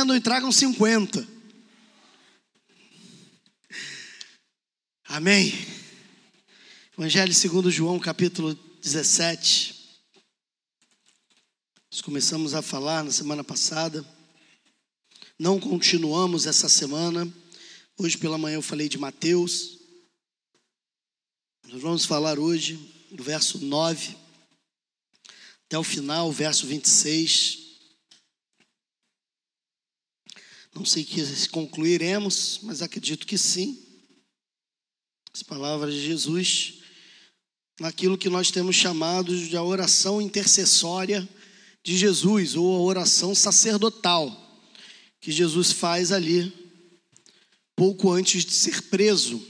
e tragam 50. Amém. Evangelho segundo João, capítulo 17. Nós começamos a falar na semana passada. Não continuamos essa semana. Hoje pela manhã eu falei de Mateus. Nós vamos falar hoje do verso 9 até o final, verso 26. Não sei que concluiremos, mas acredito que sim. As palavras de Jesus, naquilo que nós temos chamado de a oração intercessória de Jesus, ou a oração sacerdotal, que Jesus faz ali, pouco antes de ser preso.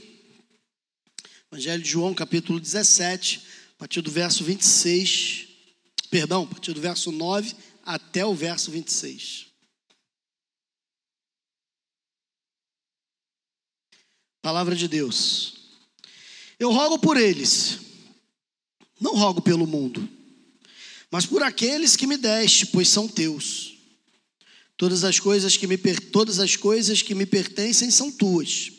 Evangelho de João, capítulo 17, a partir do verso 26, perdão, a partir do verso 9 até o verso 26. Palavra de Deus. Eu rogo por eles, não rogo pelo mundo, mas por aqueles que me deste, pois são teus. Todas as coisas que me todas as coisas que me pertencem são tuas,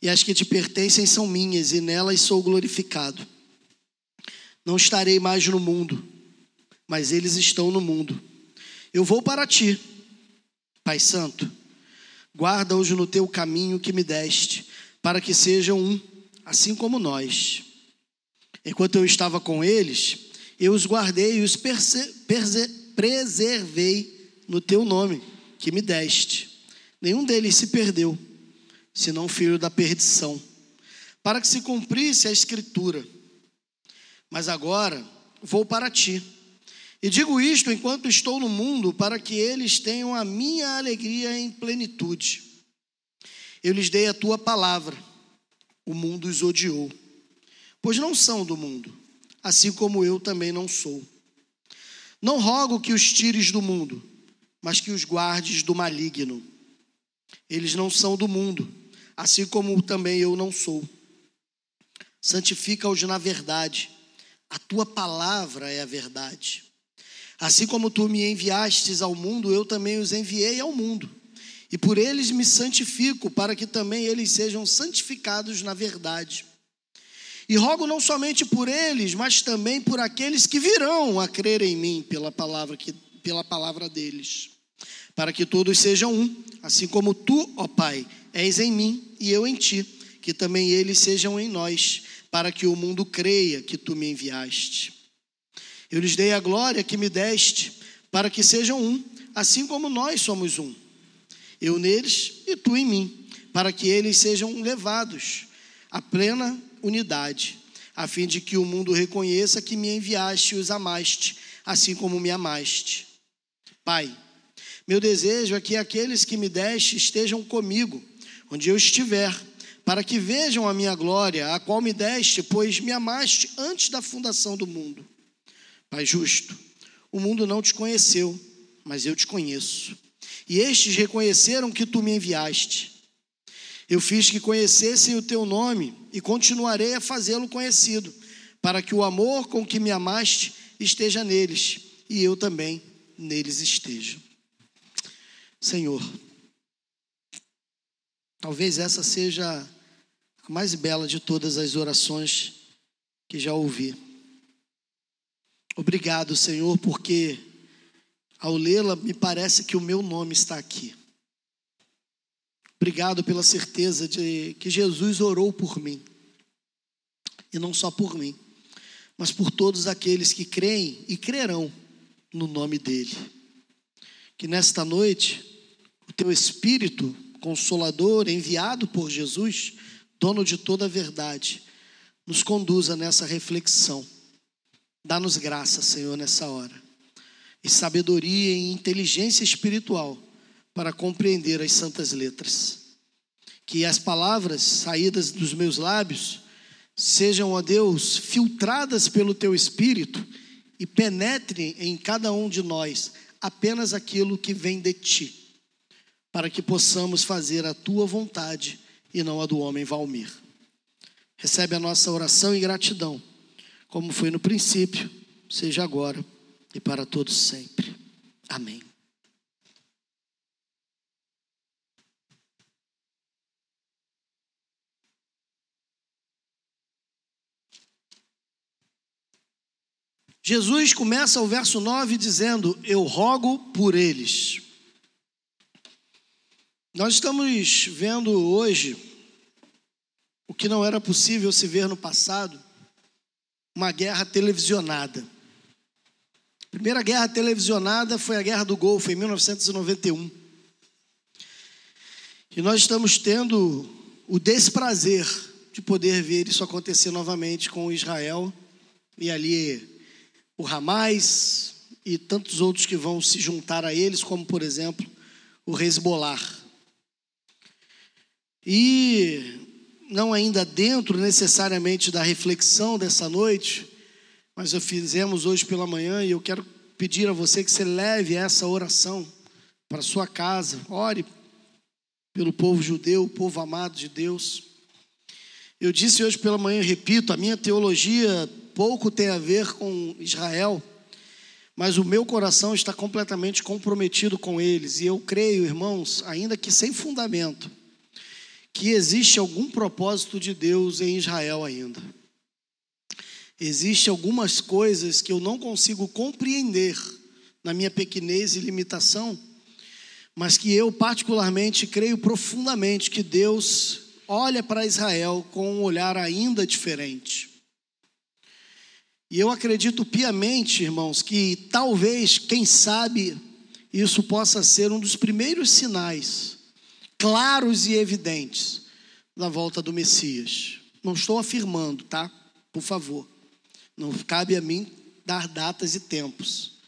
e as que te pertencem são minhas, e nelas sou glorificado. Não estarei mais no mundo, mas eles estão no mundo. Eu vou para ti, Pai Santo. Guarda-os no teu caminho que me deste, para que sejam um assim como nós. Enquanto eu estava com eles, eu os guardei e os preservei no teu nome, que me deste. Nenhum deles se perdeu, senão filho da perdição, para que se cumprisse a escritura. Mas agora vou para ti. E digo isto enquanto estou no mundo, para que eles tenham a minha alegria em plenitude. Eu lhes dei a tua palavra o mundo os odiou, pois não são do mundo, assim como eu também não sou. Não rogo que os tires do mundo, mas que os guardes do maligno. Eles não são do mundo, assim como também eu não sou. Santifica-os na verdade, a tua palavra é a verdade. Assim como tu me enviastes ao mundo, eu também os enviei ao mundo. E por eles me santifico, para que também eles sejam santificados na verdade. E rogo não somente por eles, mas também por aqueles que virão a crer em mim pela palavra, que, pela palavra deles, para que todos sejam um, assim como tu, ó Pai, és em mim e eu em ti, que também eles sejam em nós, para que o mundo creia que tu me enviaste. Eu lhes dei a glória que me deste, para que sejam um, assim como nós somos um eu neles e tu em mim, para que eles sejam levados à plena unidade, a fim de que o mundo reconheça que me enviaste e os amaste, assim como me amaste. Pai, meu desejo é que aqueles que me deste estejam comigo, onde eu estiver, para que vejam a minha glória, a qual me deste, pois me amaste antes da fundação do mundo. Pai justo, o mundo não te conheceu, mas eu te conheço e estes reconheceram que tu me enviaste. Eu fiz que conhecessem o teu nome e continuarei a fazê-lo conhecido, para que o amor com que me amaste esteja neles e eu também neles esteja. Senhor, talvez essa seja a mais bela de todas as orações que já ouvi. Obrigado, Senhor, porque ao lê-la, me parece que o meu nome está aqui. Obrigado pela certeza de que Jesus orou por mim. E não só por mim, mas por todos aqueles que creem e crerão no nome dele. Que nesta noite, o teu Espírito Consolador, enviado por Jesus, dono de toda a verdade, nos conduza nessa reflexão. Dá-nos graça, Senhor, nessa hora e sabedoria e inteligência espiritual para compreender as santas letras. Que as palavras saídas dos meus lábios sejam, ó Deus, filtradas pelo teu espírito e penetrem em cada um de nós apenas aquilo que vem de ti, para que possamos fazer a tua vontade e não a do homem Valmir. Recebe a nossa oração e gratidão, como foi no princípio, seja agora e para todos sempre. Amém. Jesus começa o verso 9 dizendo: Eu rogo por eles. Nós estamos vendo hoje o que não era possível se ver no passado, uma guerra televisionada. A primeira guerra televisionada foi a Guerra do Golfo, em 1991. E nós estamos tendo o desprazer de poder ver isso acontecer novamente com Israel e ali o Hamas e tantos outros que vão se juntar a eles, como por exemplo o Hezbollah. E não ainda dentro necessariamente da reflexão dessa noite, mas eu fizemos hoje pela manhã e eu quero pedir a você que você leve essa oração para sua casa. Ore pelo povo judeu, o povo amado de Deus. Eu disse hoje pela manhã, repito, a minha teologia pouco tem a ver com Israel, mas o meu coração está completamente comprometido com eles, e eu creio, irmãos, ainda que sem fundamento, que existe algum propósito de Deus em Israel ainda. Existem algumas coisas que eu não consigo compreender na minha pequenez e limitação, mas que eu particularmente creio profundamente que Deus olha para Israel com um olhar ainda diferente. E eu acredito piamente, irmãos, que talvez, quem sabe, isso possa ser um dos primeiros sinais claros e evidentes da volta do Messias. Não estou afirmando, tá? Por favor. Não cabe a mim dar datas e tempos.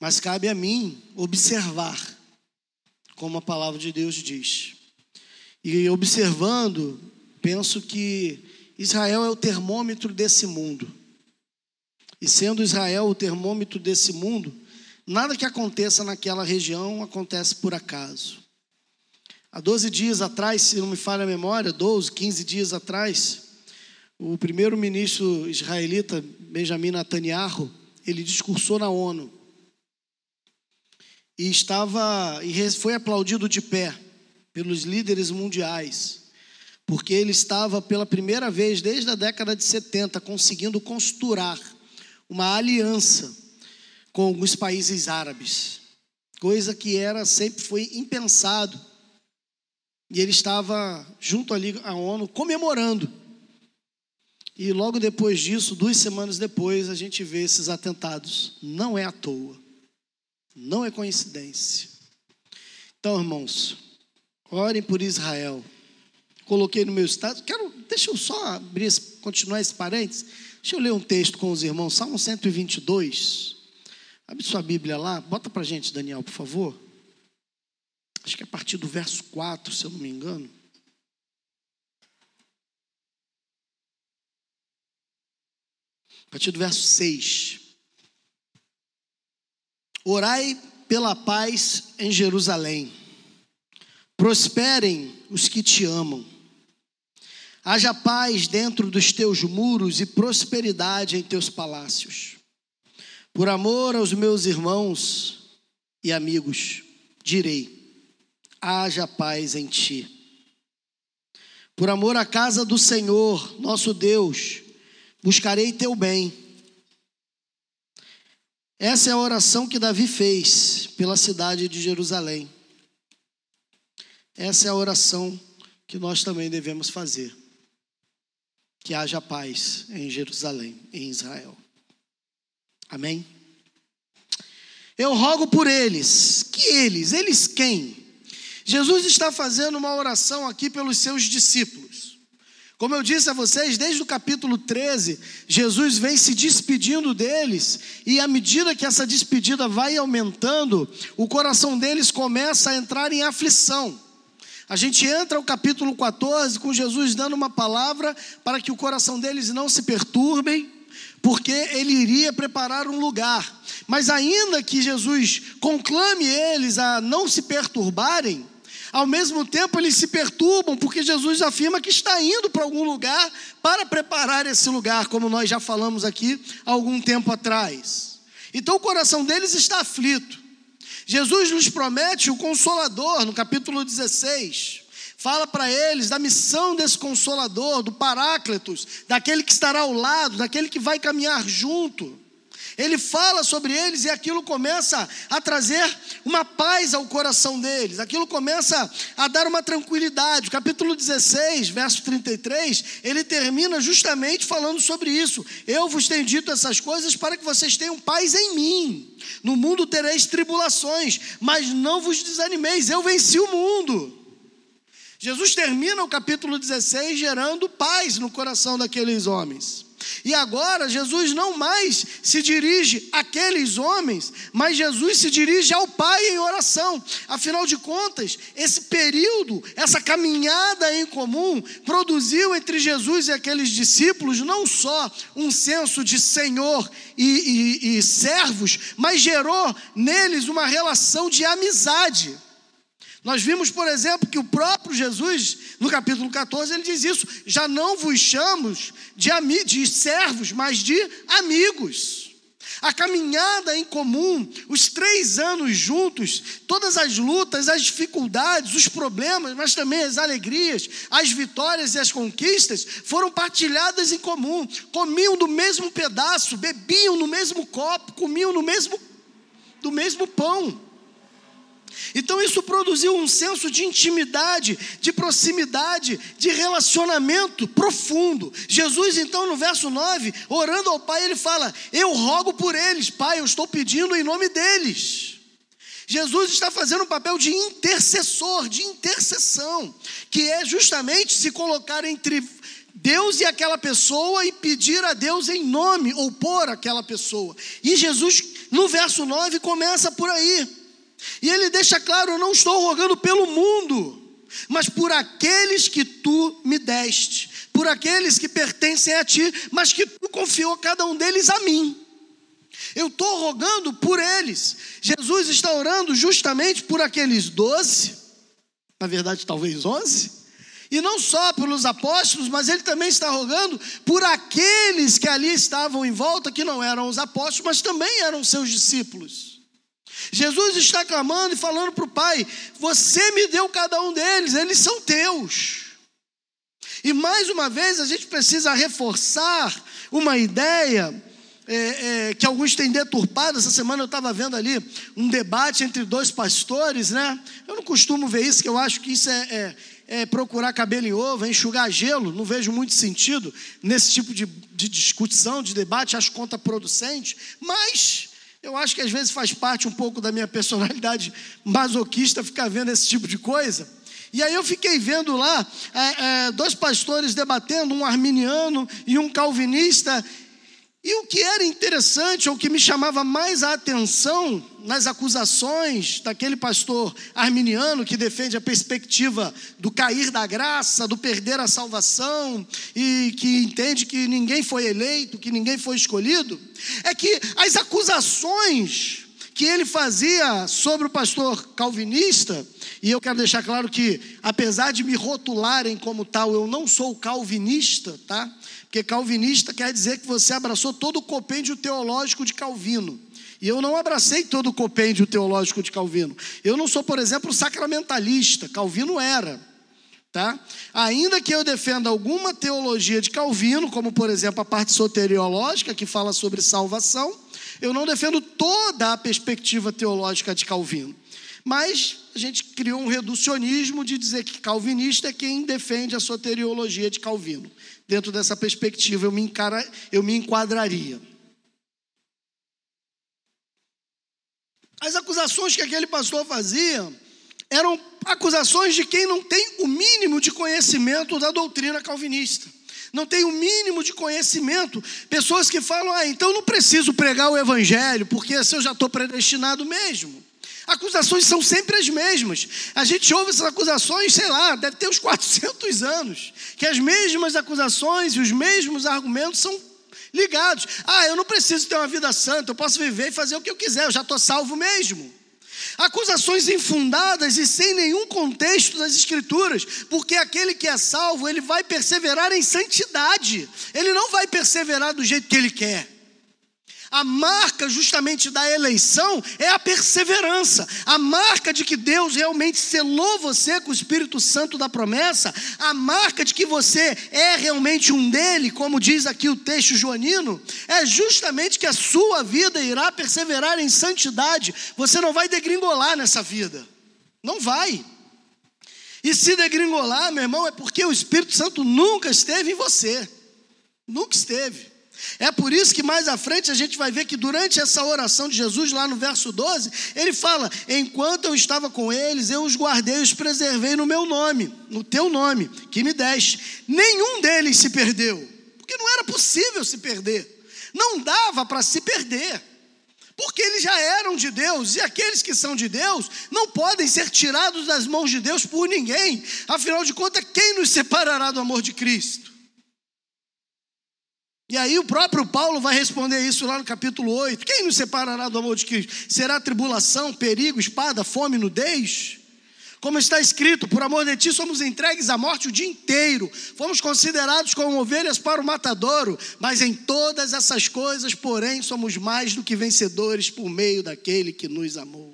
Mas cabe a mim observar, como a palavra de Deus diz. E observando, penso que Israel é o termômetro desse mundo. E sendo Israel o termômetro desse mundo, nada que aconteça naquela região acontece por acaso. Há 12 dias atrás, se não me falha a memória, 12, 15 dias atrás, o primeiro-ministro israelita Benjamin Netanyahu, ele discursou na ONU. E estava e foi aplaudido de pé pelos líderes mundiais, porque ele estava pela primeira vez desde a década de 70 conseguindo costurar uma aliança com alguns países árabes, coisa que era sempre foi impensado e ele estava junto ali à ONU comemorando. E logo depois disso, duas semanas depois, a gente vê esses atentados. Não é à toa. Não é coincidência. Então, irmãos, orem por Israel. Coloquei no meu estado. Quero, deixa eu só abrir, continuar esse parênteses. Deixa eu ler um texto com os irmãos. Salmo 122. Abre sua Bíblia lá. Bota para gente, Daniel, por favor acho que é a partir do verso 4, se eu não me engano. A partir do verso 6. Orai pela paz em Jerusalém. Prosperem os que te amam. Haja paz dentro dos teus muros e prosperidade em teus palácios. Por amor aos meus irmãos e amigos, direi: haja paz em ti. Por amor à casa do Senhor, nosso Deus, buscarei teu bem. Essa é a oração que Davi fez pela cidade de Jerusalém. Essa é a oração que nós também devemos fazer. Que haja paz em Jerusalém, em Israel. Amém? Eu rogo por eles. Que eles? Eles quem? Jesus está fazendo uma oração aqui pelos seus discípulos. Como eu disse a vocês, desde o capítulo 13, Jesus vem se despedindo deles, e à medida que essa despedida vai aumentando, o coração deles começa a entrar em aflição. A gente entra no capítulo 14 com Jesus dando uma palavra para que o coração deles não se perturbem, porque ele iria preparar um lugar. Mas ainda que Jesus conclame eles a não se perturbarem, ao mesmo tempo eles se perturbam, porque Jesus afirma que está indo para algum lugar para preparar esse lugar, como nós já falamos aqui há algum tempo atrás. Então o coração deles está aflito. Jesus nos promete o consolador no capítulo 16. Fala para eles da missão desse consolador, do Paráclitos, daquele que estará ao lado, daquele que vai caminhar junto. Ele fala sobre eles e aquilo começa a trazer uma paz ao coração deles, aquilo começa a dar uma tranquilidade. O capítulo 16, verso 33, ele termina justamente falando sobre isso. Eu vos tenho dito essas coisas para que vocês tenham paz em mim. No mundo tereis tribulações, mas não vos desanimeis, eu venci o mundo. Jesus termina o capítulo 16 gerando paz no coração daqueles homens. E agora Jesus não mais se dirige àqueles homens, mas Jesus se dirige ao Pai em oração. Afinal de contas, esse período, essa caminhada em comum, produziu entre Jesus e aqueles discípulos não só um senso de Senhor e, e, e servos, mas gerou neles uma relação de amizade. Nós vimos, por exemplo, que o próprio Jesus, no capítulo 14, ele diz isso: já não vos chamamos de, de servos, mas de amigos. A caminhada em comum, os três anos juntos, todas as lutas, as dificuldades, os problemas, mas também as alegrias, as vitórias e as conquistas foram partilhadas em comum. Comiam do mesmo pedaço, bebiam no mesmo copo, comiam no mesmo, do mesmo pão. Então isso produziu um senso de intimidade, de proximidade, de relacionamento profundo. Jesus, então, no verso 9, orando ao Pai, ele fala: Eu rogo por eles, Pai, eu estou pedindo em nome deles. Jesus está fazendo um papel de intercessor, de intercessão, que é justamente se colocar entre Deus e aquela pessoa e pedir a Deus em nome ou por aquela pessoa. E Jesus, no verso 9, começa por aí. E ele deixa claro: eu não estou rogando pelo mundo, mas por aqueles que tu me deste, por aqueles que pertencem a ti, mas que tu confiou cada um deles a mim. Eu estou rogando por eles. Jesus está orando justamente por aqueles doze, na verdade, talvez onze. E não só pelos apóstolos, mas ele também está rogando por aqueles que ali estavam em volta, que não eram os apóstolos, mas também eram seus discípulos. Jesus está clamando e falando para o Pai: Você me deu cada um deles, eles são teus. E mais uma vez a gente precisa reforçar uma ideia é, é, que alguns têm deturpado. Essa semana eu estava vendo ali um debate entre dois pastores, né? Eu não costumo ver isso, que eu acho que isso é, é, é procurar cabelo em ovo, é enxugar gelo. Não vejo muito sentido nesse tipo de, de discussão, de debate, acho contraproducente. Mas eu acho que às vezes faz parte um pouco da minha personalidade masoquista ficar vendo esse tipo de coisa. E aí eu fiquei vendo lá é, é, dois pastores debatendo, um arminiano e um calvinista, e o que era interessante, ou o que me chamava mais a atenção nas acusações daquele pastor arminiano que defende a perspectiva do cair da graça, do perder a salvação e que entende que ninguém foi eleito, que ninguém foi escolhido, é que as acusações que ele fazia sobre o pastor calvinista, e eu quero deixar claro que, apesar de me rotularem como tal, eu não sou calvinista, tá? Porque calvinista quer dizer que você abraçou todo o compêndio teológico de Calvino. E eu não abracei todo o compêndio teológico de Calvino. Eu não sou, por exemplo, sacramentalista. Calvino era. Tá? Ainda que eu defenda alguma teologia de Calvino, como por exemplo a parte soteriológica, que fala sobre salvação, eu não defendo toda a perspectiva teológica de Calvino. Mas a gente criou um reducionismo de dizer que calvinista é quem defende a soteriologia de Calvino. Dentro dessa perspectiva, eu me, encara, eu me enquadraria. As acusações que aquele pastor fazia eram acusações de quem não tem o mínimo de conhecimento da doutrina calvinista. Não tem o mínimo de conhecimento. Pessoas que falam, ah, então não preciso pregar o evangelho, porque assim eu já estou predestinado mesmo. Acusações são sempre as mesmas. A gente ouve essas acusações, sei lá, deve ter uns 400 anos, que as mesmas acusações e os mesmos argumentos são ligados. Ah, eu não preciso ter uma vida santa, eu posso viver e fazer o que eu quiser, eu já estou salvo mesmo. Acusações infundadas e sem nenhum contexto das Escrituras, porque aquele que é salvo, ele vai perseverar em santidade, ele não vai perseverar do jeito que ele quer. A marca justamente da eleição é a perseverança. A marca de que Deus realmente selou você com o Espírito Santo da promessa. A marca de que você é realmente um dele, como diz aqui o texto joanino, é justamente que a sua vida irá perseverar em santidade. Você não vai degringolar nessa vida. Não vai. E se degringolar, meu irmão, é porque o Espírito Santo nunca esteve em você. Nunca esteve. É por isso que mais à frente a gente vai ver que durante essa oração de Jesus, lá no verso 12, ele fala: Enquanto eu estava com eles, eu os guardei e os preservei no meu nome, no teu nome, que me deste. Nenhum deles se perdeu, porque não era possível se perder, não dava para se perder. Porque eles já eram de Deus, e aqueles que são de Deus não podem ser tirados das mãos de Deus por ninguém. Afinal de contas, quem nos separará do amor de Cristo? E aí o próprio Paulo vai responder isso lá no capítulo 8. Quem nos separará do amor de Cristo? Será tribulação, perigo, espada, fome, nudez? Como está escrito, por amor de ti somos entregues à morte o dia inteiro, fomos considerados como ovelhas para o matadouro, mas em todas essas coisas, porém, somos mais do que vencedores por meio daquele que nos amou.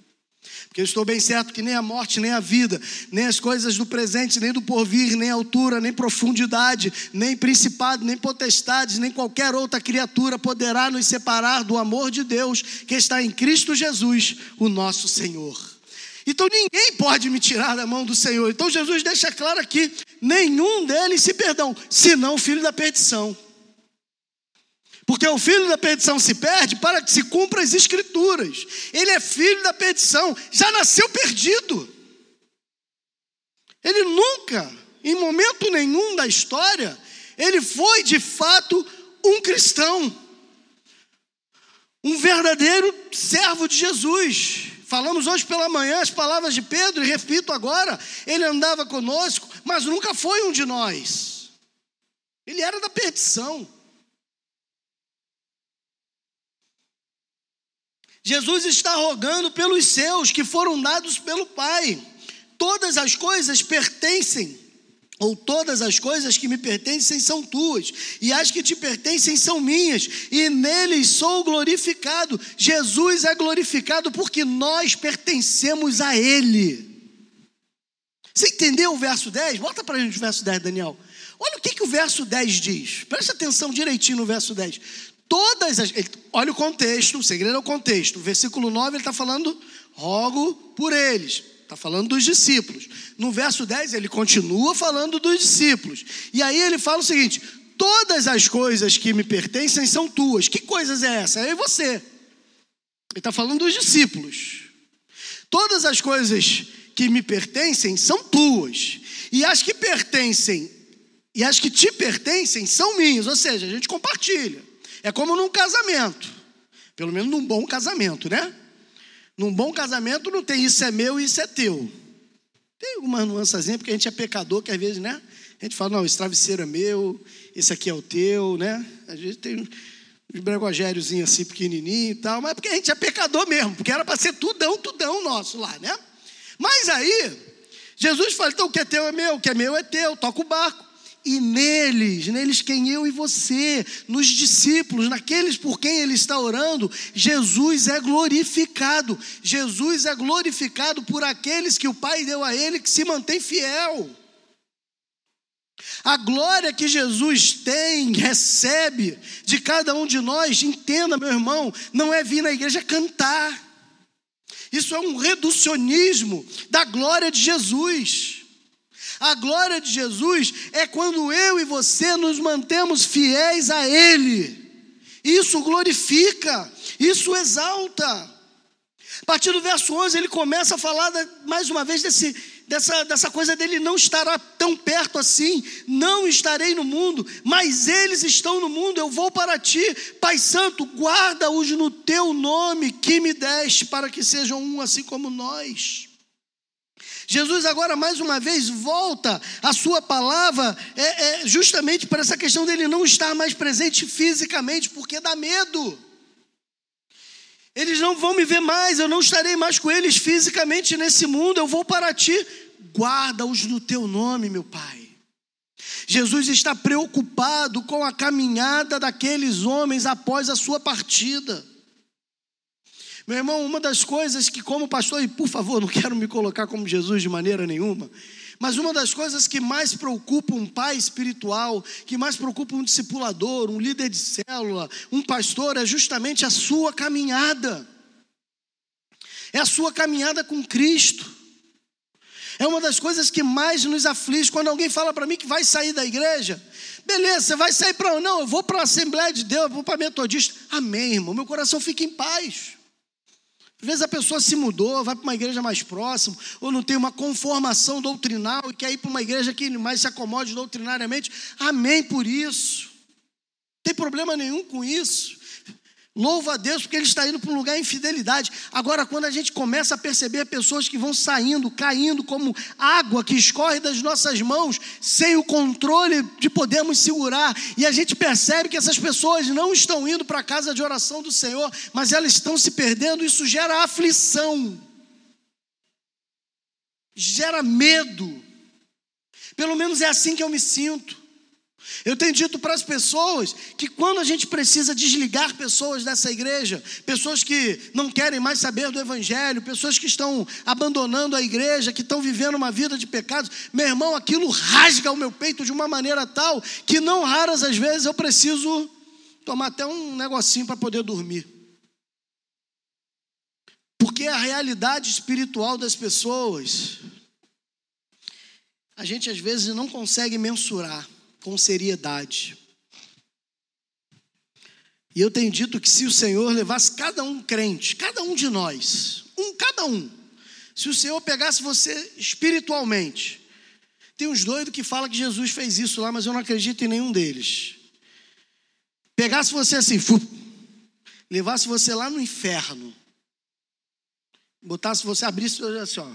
Porque eu estou bem certo que nem a morte, nem a vida, nem as coisas do presente, nem do porvir, nem altura, nem profundidade, nem principado, nem potestades, nem qualquer outra criatura poderá nos separar do amor de Deus que está em Cristo Jesus, o nosso Senhor. Então ninguém pode me tirar da mão do Senhor. Então Jesus deixa claro aqui: nenhum deles se perdão, senão o filho da perdição. Porque o filho da perdição se perde para que se cumpra as escrituras. Ele é filho da perdição, já nasceu perdido. Ele nunca, em momento nenhum da história, ele foi de fato um cristão. Um verdadeiro servo de Jesus. Falamos hoje pela manhã as palavras de Pedro e repito agora: ele andava conosco, mas nunca foi um de nós. Ele era da perdição. Jesus está rogando pelos seus que foram dados pelo Pai. Todas as coisas pertencem, ou todas as coisas que me pertencem são tuas, e as que te pertencem são minhas, e neles sou glorificado. Jesus é glorificado porque nós pertencemos a Ele. Você entendeu o verso 10? Bota para a gente o verso 10, Daniel. Olha o que, que o verso 10 diz. Presta atenção direitinho no verso 10. Todas as. Olha o contexto, o segredo é o contexto. Versículo 9 ele está falando, rogo por eles. Está falando dos discípulos. No verso 10 ele continua falando dos discípulos. E aí ele fala o seguinte: todas as coisas que me pertencem são tuas. Que coisas é essa? É você. Ele está falando dos discípulos. Todas as coisas que me pertencem são tuas. E as que pertencem, e as que te pertencem são minhas. Ou seja, a gente compartilha. É como num casamento. Pelo menos num bom casamento, né? Num bom casamento não tem isso é meu e isso é teu. Tem algumas nuançazinhas, porque a gente é pecador, que às vezes, né? A gente fala, não, esse travesseiro é meu, esse aqui é o teu, né? Às vezes tem uns bregogériozinhos assim, pequenininho e tal, mas é porque a gente é pecador mesmo, porque era para ser tudão, tudão nosso lá, né? Mas aí, Jesus fala, então o que é teu é meu, o que é meu é teu, toca o barco e neles, neles quem eu e você, nos discípulos, naqueles por quem ele está orando, Jesus é glorificado. Jesus é glorificado por aqueles que o Pai deu a ele que se mantém fiel. A glória que Jesus tem, recebe de cada um de nós, entenda, meu irmão, não é vir na igreja cantar. Isso é um reducionismo da glória de Jesus. A glória de Jesus é quando eu e você nos mantemos fiéis a Ele. Isso glorifica, isso exalta. A partir do verso 11, ele começa a falar mais uma vez desse, dessa, dessa coisa dele não estará tão perto assim, não estarei no mundo, mas eles estão no mundo, eu vou para ti, Pai Santo, guarda-os no teu nome que me deste, para que sejam um assim como nós. Jesus agora mais uma vez volta a sua palavra é, é, justamente para essa questão dele não estar mais presente fisicamente, porque dá medo. Eles não vão me ver mais, eu não estarei mais com eles fisicamente nesse mundo, eu vou para ti, guarda-os no teu nome, meu Pai. Jesus está preocupado com a caminhada daqueles homens após a sua partida. Meu irmão, uma das coisas que, como pastor, e por favor, não quero me colocar como Jesus de maneira nenhuma, mas uma das coisas que mais preocupa um pai espiritual, que mais preocupa um discipulador, um líder de célula, um pastor, é justamente a sua caminhada. É a sua caminhada com Cristo. É uma das coisas que mais nos aflige quando alguém fala para mim que vai sair da igreja. Beleza, você vai sair para. Não, eu vou para a Assembleia de Deus, eu vou para a Metodista. Amém, irmão. Meu coração fica em paz. Às vezes a pessoa se mudou, vai para uma igreja mais próxima, ou não tem uma conformação doutrinal e quer ir para uma igreja que mais se acomode doutrinariamente. Amém por isso. Não tem problema nenhum com isso. Louva a Deus porque ele está indo para um lugar em fidelidade. Agora, quando a gente começa a perceber pessoas que vão saindo, caindo como água que escorre das nossas mãos, sem o controle de podermos segurar, e a gente percebe que essas pessoas não estão indo para a casa de oração do Senhor, mas elas estão se perdendo, isso gera aflição, gera medo. Pelo menos é assim que eu me sinto. Eu tenho dito para as pessoas que quando a gente precisa desligar pessoas dessa igreja, pessoas que não querem mais saber do Evangelho, pessoas que estão abandonando a igreja, que estão vivendo uma vida de pecados, meu irmão, aquilo rasga o meu peito de uma maneira tal que não raras às vezes eu preciso tomar até um negocinho para poder dormir. Porque a realidade espiritual das pessoas, a gente às vezes não consegue mensurar com seriedade. E eu tenho dito que se o Senhor levasse cada um crente, cada um de nós, um cada um, se o Senhor pegasse você espiritualmente, tem uns doidos que falam que Jesus fez isso lá, mas eu não acredito em nenhum deles. Pegasse você assim, fu, levasse você lá no inferno, botasse você, abrisse assim, ó,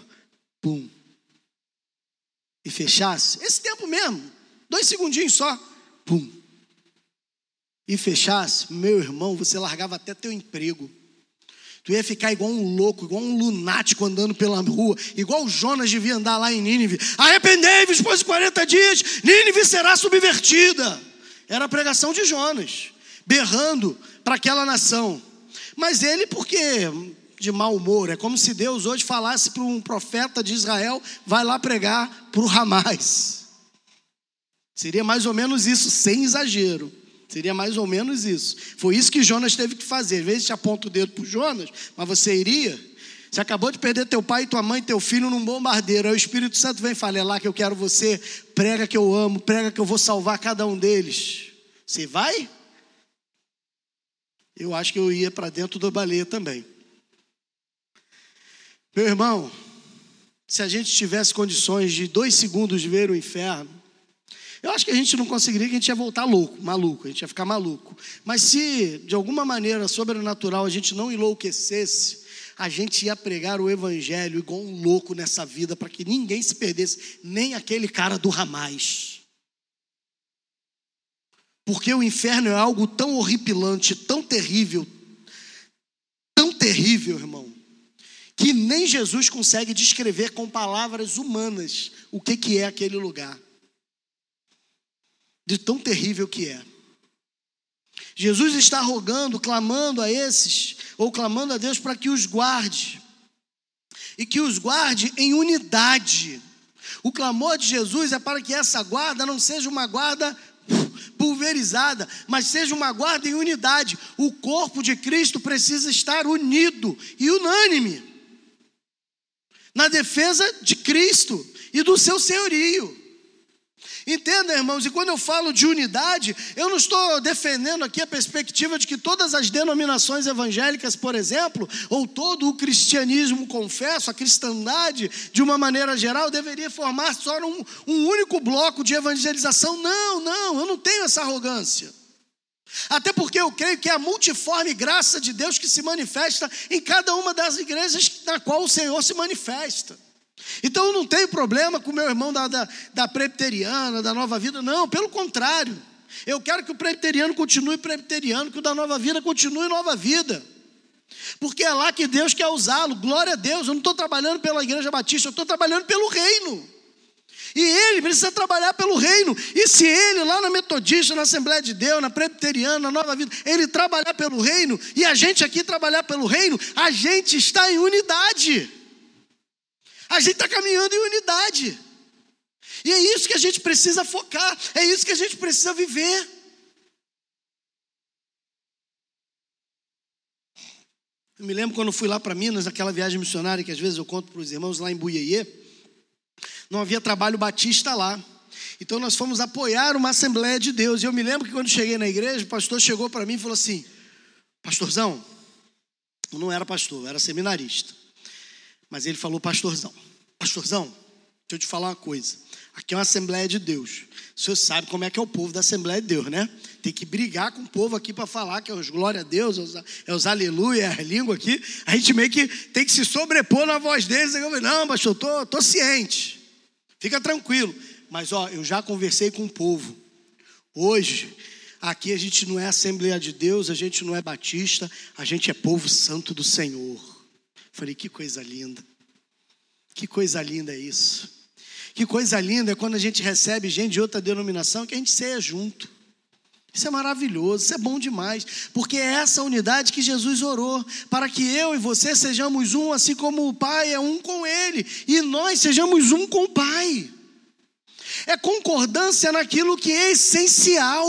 pum, e fechasse, esse tempo mesmo, Dois segundinhos só. Pum. E fechasse, meu irmão, você largava até teu emprego. Tu ia ficar igual um louco, igual um lunático andando pela rua, igual Jonas devia andar lá em Nínive. Arrependei-vos, depois de 40 dias, Nínive será subvertida. Era a pregação de Jonas, berrando para aquela nação. Mas ele, porque de mau humor, é como se Deus hoje falasse para um profeta de Israel: vai lá pregar para o Ramais. Seria mais ou menos isso, sem exagero. Seria mais ou menos isso. Foi isso que Jonas teve que fazer. Às vezes te aponta o dedo para Jonas, mas você iria. Você acabou de perder teu pai, tua mãe, teu filho num bombardeiro. Aí o Espírito Santo vem e fala: é lá que eu quero você. Prega que eu amo, prega que eu vou salvar cada um deles. Você vai? Eu acho que eu ia para dentro do baleia também. Meu irmão, se a gente tivesse condições de dois segundos ver o inferno, eu acho que a gente não conseguiria, que a gente ia voltar louco, maluco, a gente ia ficar maluco. Mas se de alguma maneira sobrenatural a gente não enlouquecesse, a gente ia pregar o evangelho igual um louco nessa vida para que ninguém se perdesse, nem aquele cara do ramais. Porque o inferno é algo tão horripilante, tão terrível, tão terrível, irmão, que nem Jesus consegue descrever com palavras humanas o que, que é aquele lugar de tão terrível que é. Jesus está rogando, clamando a esses, ou clamando a Deus para que os guarde, e que os guarde em unidade. O clamor de Jesus é para que essa guarda não seja uma guarda pulverizada, mas seja uma guarda em unidade. O corpo de Cristo precisa estar unido e unânime na defesa de Cristo e do seu senhorio. Entenda, irmãos, e quando eu falo de unidade, eu não estou defendendo aqui a perspectiva de que todas as denominações evangélicas, por exemplo, ou todo o cristianismo, confesso, a cristandade, de uma maneira geral, deveria formar só um, um único bloco de evangelização. Não, não, eu não tenho essa arrogância. Até porque eu creio que é a multiforme graça de Deus que se manifesta em cada uma das igrejas na qual o Senhor se manifesta. Então eu não tenho problema com o meu irmão da, da, da da nova vida, não, pelo contrário. Eu quero que o presbiteriano continue presbiteriano, que o da nova vida continue nova vida. Porque é lá que Deus quer usá-lo. Glória a Deus. Eu não estou trabalhando pela igreja batista, eu estou trabalhando pelo reino. E ele precisa trabalhar pelo reino. E se ele, lá na Metodista, na Assembleia de Deus, na Presbiteriana, na Nova Vida, ele trabalhar pelo reino, e a gente aqui trabalhar pelo reino, a gente está em unidade. A gente está caminhando em unidade. E é isso que a gente precisa focar, é isso que a gente precisa viver. Eu me lembro quando fui lá para Minas, aquela viagem missionária que às vezes eu conto para os irmãos lá em Buiê, não havia trabalho batista lá. Então nós fomos apoiar uma Assembleia de Deus. E eu me lembro que quando cheguei na igreja, o pastor chegou para mim e falou assim: Pastorzão, eu não era pastor, eu era seminarista. Mas ele falou: Pastorzão, Pastorzão, deixa eu te falar uma coisa. Aqui é uma Assembleia de Deus. O senhor sabe como é que é o povo da Assembleia de Deus, né? Tem que brigar com o povo aqui para falar que é os glória a Deus, é os, é os aleluia, é a língua aqui. A gente meio que tem que se sobrepor na voz deles. Eu não, pastor, tô, tô ciente. Fica tranquilo. Mas ó, eu já conversei com o povo. Hoje, aqui a gente não é Assembleia de Deus, a gente não é batista, a gente é povo santo do Senhor. Falei, que coisa linda. Que coisa linda é isso. Que coisa linda é quando a gente recebe gente de outra denominação que a gente ceia junto. Isso é maravilhoso, isso é bom demais, porque é essa unidade que Jesus orou, para que eu e você sejamos um, assim como o Pai é um com Ele, e nós sejamos um com o Pai. É concordância naquilo que é essencial.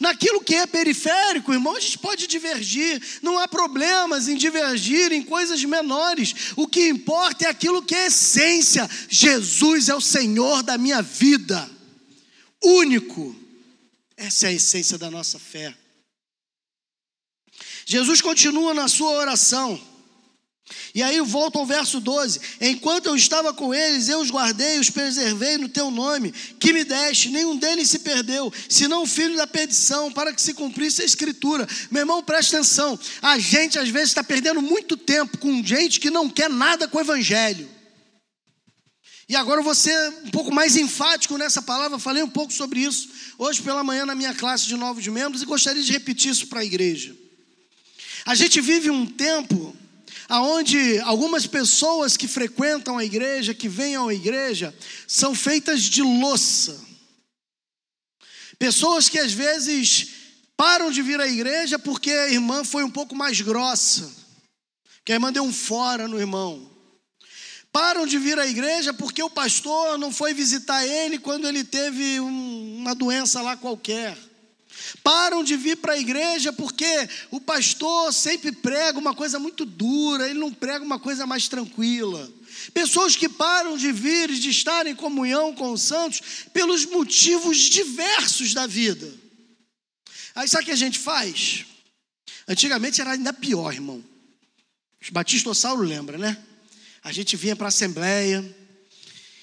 Naquilo que é periférico, irmão, a gente pode divergir, não há problemas em divergir em coisas menores. O que importa é aquilo que é essência. Jesus é o Senhor da minha vida, único. Essa é a essência da nossa fé. Jesus continua na sua oração. E aí volta ao verso 12: Enquanto eu estava com eles, eu os guardei, os preservei no teu nome, que me deste, nenhum deles se perdeu, senão o filho da perdição, para que se cumprisse a escritura. Meu irmão, presta atenção: a gente às vezes está perdendo muito tempo com gente que não quer nada com o evangelho. E agora eu vou ser um pouco mais enfático nessa palavra, falei um pouco sobre isso hoje pela manhã na minha classe de novos membros e gostaria de repetir isso para a igreja. A gente vive um tempo aonde algumas pessoas que frequentam a igreja, que vêm à igreja, são feitas de louça. Pessoas que às vezes param de vir à igreja porque a irmã foi um pouco mais grossa, que a irmã deu um fora no irmão. Param de vir à igreja porque o pastor não foi visitar ele quando ele teve um, uma doença lá qualquer. Param de vir para a igreja porque o pastor sempre prega uma coisa muito dura, ele não prega uma coisa mais tranquila. Pessoas que param de vir e de estar em comunhão com os santos pelos motivos diversos da vida. Aí sabe o que a gente faz? Antigamente era ainda pior, irmão. Os batistossauro lembra, né? A gente vinha para a assembleia,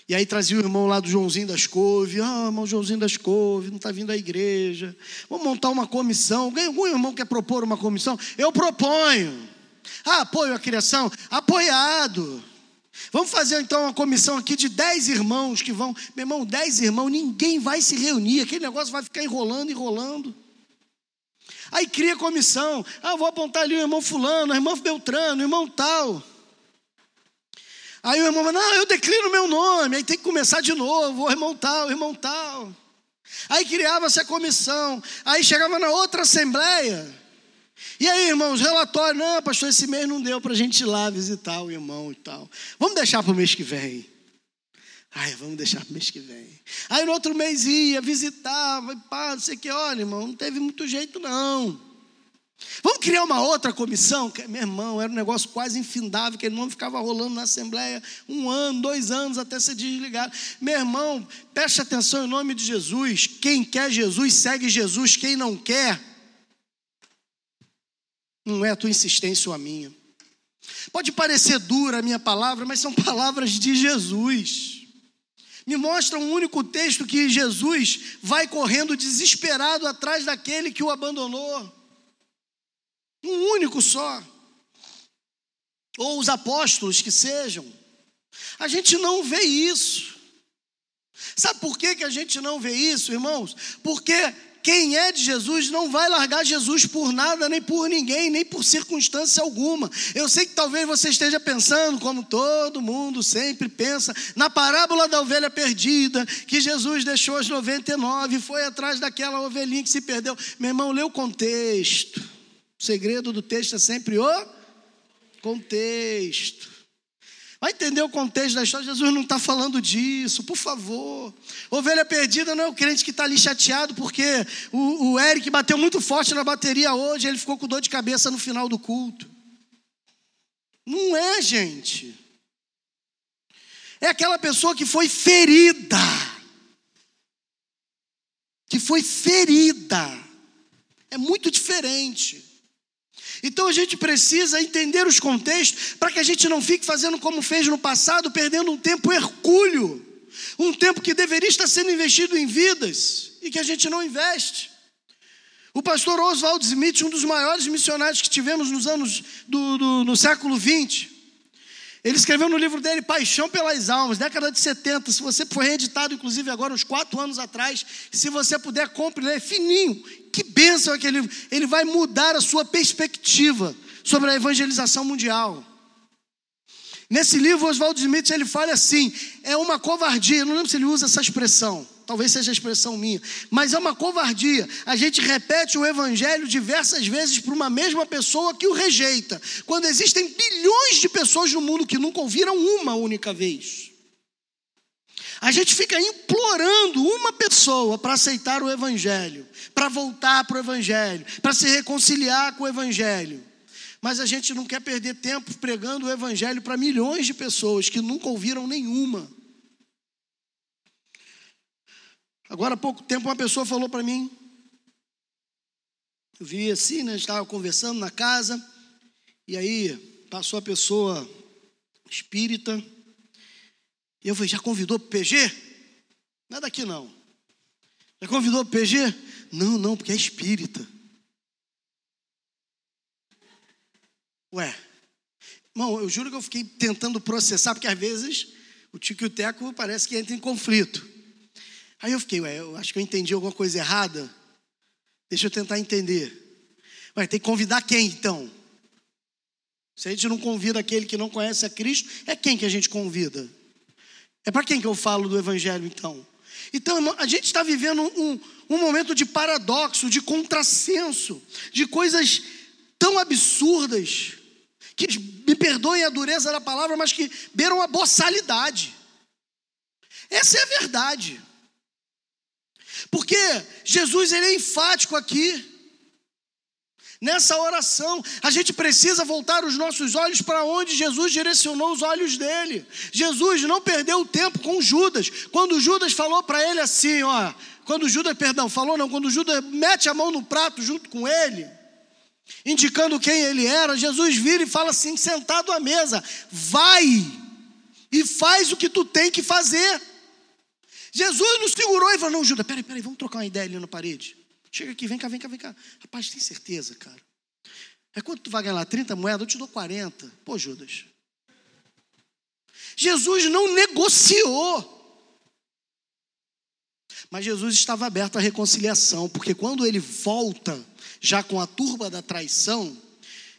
e aí trazia o irmão lá do Joãozinho das Couve. Ah, irmão Joãozinho das Couve, não está vindo à igreja. Vamos montar uma comissão. Algum irmão quer propor uma comissão? Eu proponho. Ah, apoio a criação? Apoiado. Vamos fazer então uma comissão aqui de dez irmãos que vão. Meu irmão, dez irmãos, ninguém vai se reunir. Aquele negócio vai ficar enrolando, enrolando. Aí cria comissão. Ah, vou apontar ali o irmão Fulano, o irmão Beltrano, o irmão tal. Aí o irmão fala, não, eu declino meu nome, aí tem que começar de novo, o irmão tal, o irmão tal. Aí criava-se a comissão, aí chegava na outra assembleia. E aí, irmãos, relatório, não, pastor, esse mês não deu para a gente ir lá visitar o irmão e tal. Vamos deixar para o mês que vem. Ai, vamos deixar para o mês que vem. Aí no outro mês ia, visitava, pá, não sei o que, olha, irmão, não teve muito jeito não. Vamos criar uma outra comissão? Meu irmão, era um negócio quase infindável, que ele não ficava rolando na Assembleia um ano, dois anos até ser desligado. Meu irmão, preste atenção em nome de Jesus. Quem quer Jesus, segue Jesus. Quem não quer, não é a tua insistência ou a minha. Pode parecer dura a minha palavra, mas são palavras de Jesus. Me mostra um único texto que Jesus vai correndo desesperado atrás daquele que o abandonou. Um único só. Ou os apóstolos que sejam. A gente não vê isso. Sabe por que, que a gente não vê isso, irmãos? Porque quem é de Jesus não vai largar Jesus por nada, nem por ninguém, nem por circunstância alguma. Eu sei que talvez você esteja pensando, como todo mundo sempre pensa, na parábola da ovelha perdida, que Jesus deixou as 99 e foi atrás daquela ovelhinha que se perdeu. Meu irmão, lê o contexto. Segredo do texto é sempre o contexto. Vai entender o contexto da história? Jesus não está falando disso, por favor. Ovelha perdida não é o crente que está ali chateado porque o, o Eric bateu muito forte na bateria hoje, ele ficou com dor de cabeça no final do culto. Não é, gente. É aquela pessoa que foi ferida. Que foi ferida. É muito diferente. Então a gente precisa entender os contextos para que a gente não fique fazendo como fez no passado, perdendo um tempo hercúleo, um tempo que deveria estar sendo investido em vidas e que a gente não investe. O pastor Oswald Smith, um dos maiores missionários que tivemos nos anos do, do no século 20, ele escreveu no livro dele Paixão pelas Almas, década de 70. Se você foi reeditado, inclusive, agora, uns quatro anos atrás, se você puder, compre, é fininho. Que bênção aquele livro. Ele vai mudar a sua perspectiva sobre a evangelização mundial. Nesse livro, Oswald Smith ele fala assim: é uma covardia. Eu não lembro se ele usa essa expressão talvez seja a expressão minha, mas é uma covardia. A gente repete o evangelho diversas vezes para uma mesma pessoa que o rejeita, quando existem bilhões de pessoas no mundo que nunca ouviram uma única vez. A gente fica implorando uma pessoa para aceitar o evangelho, para voltar para o evangelho, para se reconciliar com o evangelho. Mas a gente não quer perder tempo pregando o evangelho para milhões de pessoas que nunca ouviram nenhuma. Agora há pouco tempo uma pessoa falou para mim, eu vi assim, né? Estava conversando na casa, e aí passou a pessoa espírita, e eu falei, já convidou para o PG? Não é daqui não. Já convidou para o PG? Não, não, porque é espírita. Ué, irmão, eu juro que eu fiquei tentando processar, porque às vezes o Tico e o Teco parece que entra em conflito. Aí eu fiquei, ué, eu acho que eu entendi alguma coisa errada. Deixa eu tentar entender. Ué, tem que convidar quem então? Se a gente não convida aquele que não conhece a Cristo, é quem que a gente convida? É para quem que eu falo do Evangelho então? Então, a gente está vivendo um, um momento de paradoxo, de contrassenso, de coisas tão absurdas, que me perdoem a dureza da palavra, mas que beiram a boçalidade. Essa é a verdade. Porque Jesus ele é enfático aqui. Nessa oração, a gente precisa voltar os nossos olhos para onde Jesus direcionou os olhos dele. Jesus não perdeu tempo com Judas. Quando Judas falou para ele assim, ó, quando Judas, perdão, falou não, quando Judas mete a mão no prato junto com ele, indicando quem ele era, Jesus vira e fala assim, sentado à mesa: vai e faz o que tu tem que fazer. Jesus nos segurou e falou: Não, Judas, peraí, peraí, vamos trocar uma ideia ali na parede. Chega aqui, vem cá, vem cá, vem cá. Rapaz, tem certeza, cara? É quanto tu vai ganhar lá? 30 moedas? Eu te dou 40. Pô, Judas. Jesus não negociou. Mas Jesus estava aberto à reconciliação, porque quando ele volta, já com a turba da traição,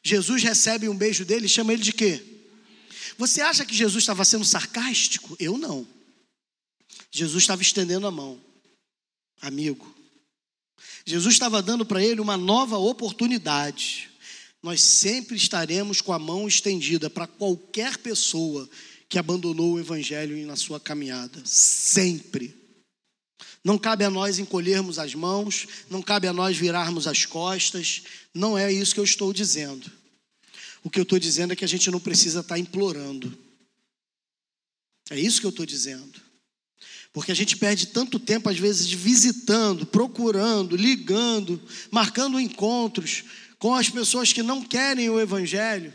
Jesus recebe um beijo dele e chama ele de quê? Você acha que Jesus estava sendo sarcástico? Eu não. Jesus estava estendendo a mão, amigo. Jesus estava dando para ele uma nova oportunidade. Nós sempre estaremos com a mão estendida para qualquer pessoa que abandonou o Evangelho na sua caminhada. Sempre. Não cabe a nós encolhermos as mãos, não cabe a nós virarmos as costas, não é isso que eu estou dizendo. O que eu estou dizendo é que a gente não precisa estar implorando. É isso que eu estou dizendo. Porque a gente perde tanto tempo, às vezes, visitando, procurando, ligando, marcando encontros com as pessoas que não querem o Evangelho.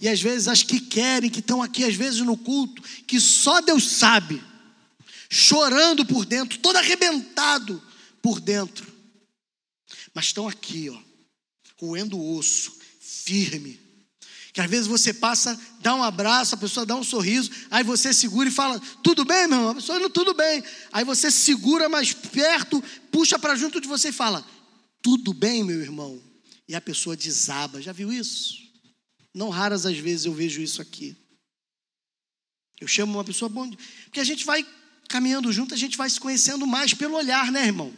E às vezes as que querem, que estão aqui, às vezes no culto, que só Deus sabe, chorando por dentro, todo arrebentado por dentro. Mas estão aqui, ó, roendo o osso, firme, Que às vezes você passa, dá um abraço, a pessoa dá um sorriso, aí você segura e fala: Tudo bem, meu irmão? A pessoa não, tudo bem. Aí você segura mais perto, puxa para junto de você e fala: Tudo bem, meu irmão? E a pessoa desaba. Já viu isso? Não raras as vezes eu vejo isso aqui. Eu chamo uma pessoa bom, porque a gente vai caminhando junto, a gente vai se conhecendo mais pelo olhar, né, irmão?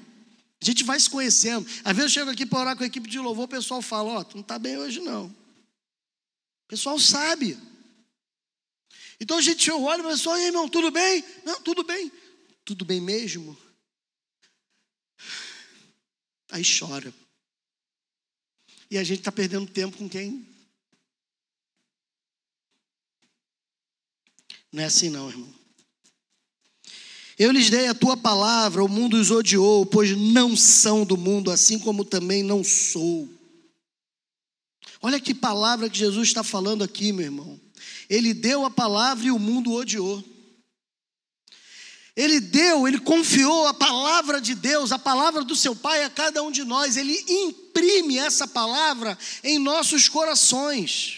A gente vai se conhecendo. Às vezes eu chego aqui para orar com a equipe de louvor, o pessoal fala: Ó, oh, tu não está bem hoje não. O pessoal sabe. Então a gente olha e fala, irmão, tudo bem? Não, tudo bem. Tudo bem mesmo? Aí chora. E a gente está perdendo tempo com quem? Não é assim não, irmão. Eu lhes dei a tua palavra, o mundo os odiou, pois não são do mundo, assim como também não sou. Olha que palavra que Jesus está falando aqui, meu irmão. Ele deu a palavra e o mundo odiou. Ele deu, ele confiou a palavra de Deus, a palavra do seu Pai a cada um de nós. Ele imprime essa palavra em nossos corações.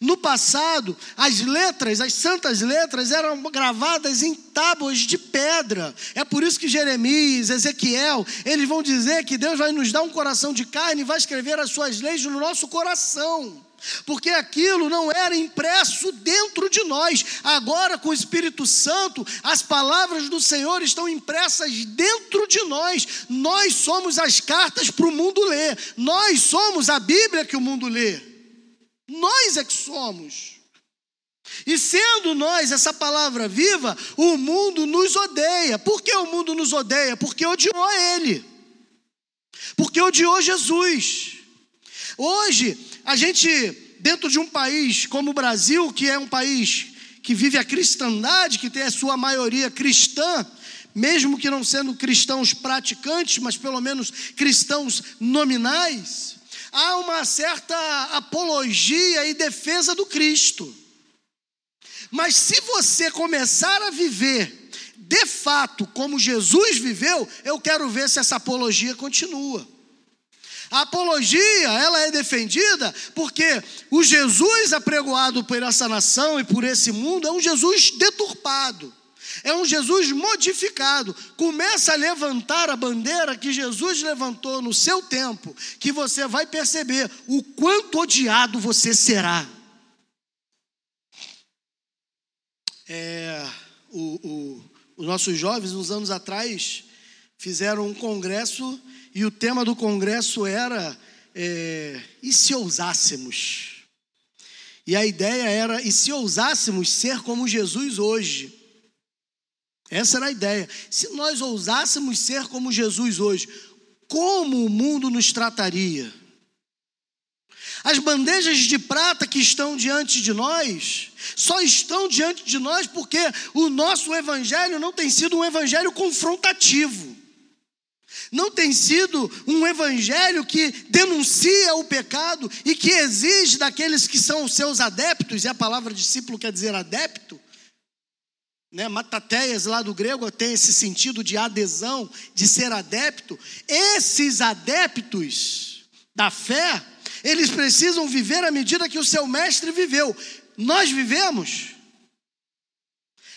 No passado, as letras, as santas letras, eram gravadas em tábuas de pedra. É por isso que Jeremias, Ezequiel, eles vão dizer que Deus vai nos dar um coração de carne e vai escrever as suas leis no nosso coração. Porque aquilo não era impresso dentro de nós. Agora, com o Espírito Santo, as palavras do Senhor estão impressas dentro de nós. Nós somos as cartas para o mundo ler. Nós somos a Bíblia que o mundo lê. Nós é que somos. E sendo nós essa palavra viva, o mundo nos odeia. Por que o mundo nos odeia? Porque odiou Ele. Porque odiou Jesus. Hoje, a gente, dentro de um país como o Brasil, que é um país que vive a cristandade, que tem a sua maioria cristã, mesmo que não sendo cristãos praticantes, mas pelo menos cristãos nominais, há uma certa apologia e defesa do Cristo. Mas se você começar a viver de fato como Jesus viveu, eu quero ver se essa apologia continua. A apologia, ela é defendida porque o Jesus apregoado por essa nação e por esse mundo é um Jesus deturpado. É um Jesus modificado. Começa a levantar a bandeira que Jesus levantou no seu tempo, que você vai perceber o quanto odiado você será. É, o, o, os nossos jovens, uns anos atrás, fizeram um congresso e o tema do congresso era: é, e se ousássemos? E a ideia era: e se ousássemos ser como Jesus hoje? Essa era a ideia. Se nós ousássemos ser como Jesus hoje, como o mundo nos trataria? As bandejas de prata que estão diante de nós, só estão diante de nós porque o nosso evangelho não tem sido um evangelho confrontativo. Não tem sido um evangelho que denuncia o pecado e que exige daqueles que são os seus adeptos, e a palavra discípulo quer dizer adepto, né, matateias lá do grego tem esse sentido de adesão, de ser adepto. Esses adeptos da fé, eles precisam viver à medida que o seu mestre viveu. Nós vivemos?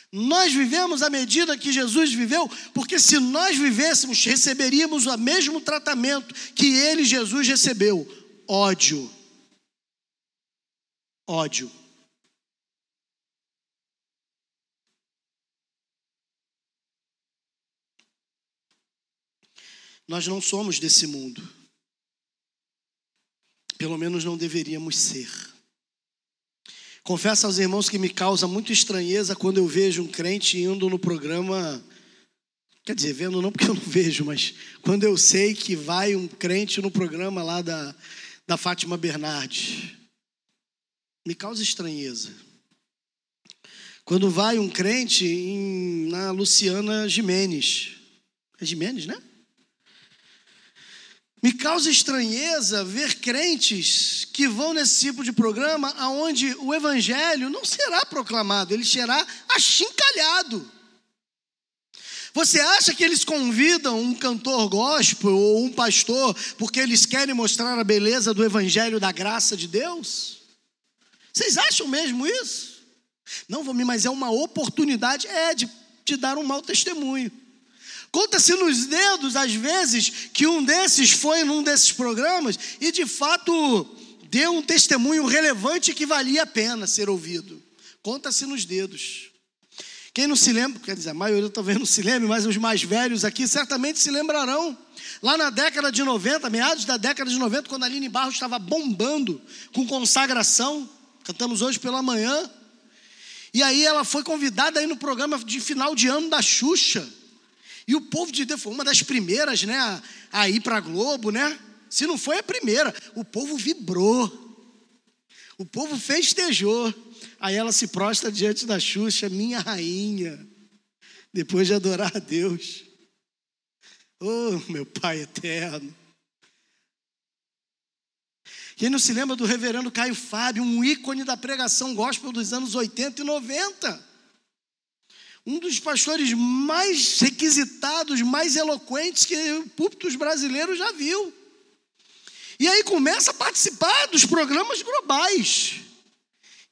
Nós vivemos à medida que Jesus viveu, porque se nós vivêssemos, receberíamos o mesmo tratamento que ele, Jesus, recebeu: ódio. Ódio. Nós não somos desse mundo. Pelo menos não deveríamos ser. Confesso aos irmãos que me causa muito estranheza quando eu vejo um crente indo no programa. Quer dizer, vendo não porque eu não vejo, mas quando eu sei que vai um crente no programa lá da, da Fátima Bernardes. Me causa estranheza. Quando vai um crente em, na Luciana Jimenez. É Jimenez, né? Me causa estranheza ver crentes que vão nesse tipo de programa aonde o evangelho não será proclamado, ele será achincalhado. Você acha que eles convidam um cantor gospel ou um pastor porque eles querem mostrar a beleza do evangelho da graça de Deus? Vocês acham mesmo isso? Não, Vomir, mas é uma oportunidade, é, de, de dar um mau testemunho. Conta-se nos dedos, às vezes, que um desses foi num desses programas e, de fato, deu um testemunho relevante que valia a pena ser ouvido. Conta-se nos dedos. Quem não se lembra, quer dizer, a maioria talvez não se lembre, mas os mais velhos aqui certamente se lembrarão. Lá na década de 90, meados da década de 90, quando a Aline Barros estava bombando com consagração, cantamos hoje pela manhã. E aí ela foi convidada aí no programa de final de ano da Xuxa. E o povo de Deus foi uma das primeiras, né, a ir para a Globo, né? Se não foi a primeira, o povo vibrou. O povo festejou. Aí ela se prostra diante da Xuxa, minha rainha, depois de adorar a Deus. Oh, meu Pai eterno. Quem não se lembra do reverendo Caio Fábio, um ícone da pregação gospel dos anos 80 e 90? Um dos pastores mais requisitados, mais eloquentes que o púlpito brasileiro já viu. E aí começa a participar dos programas globais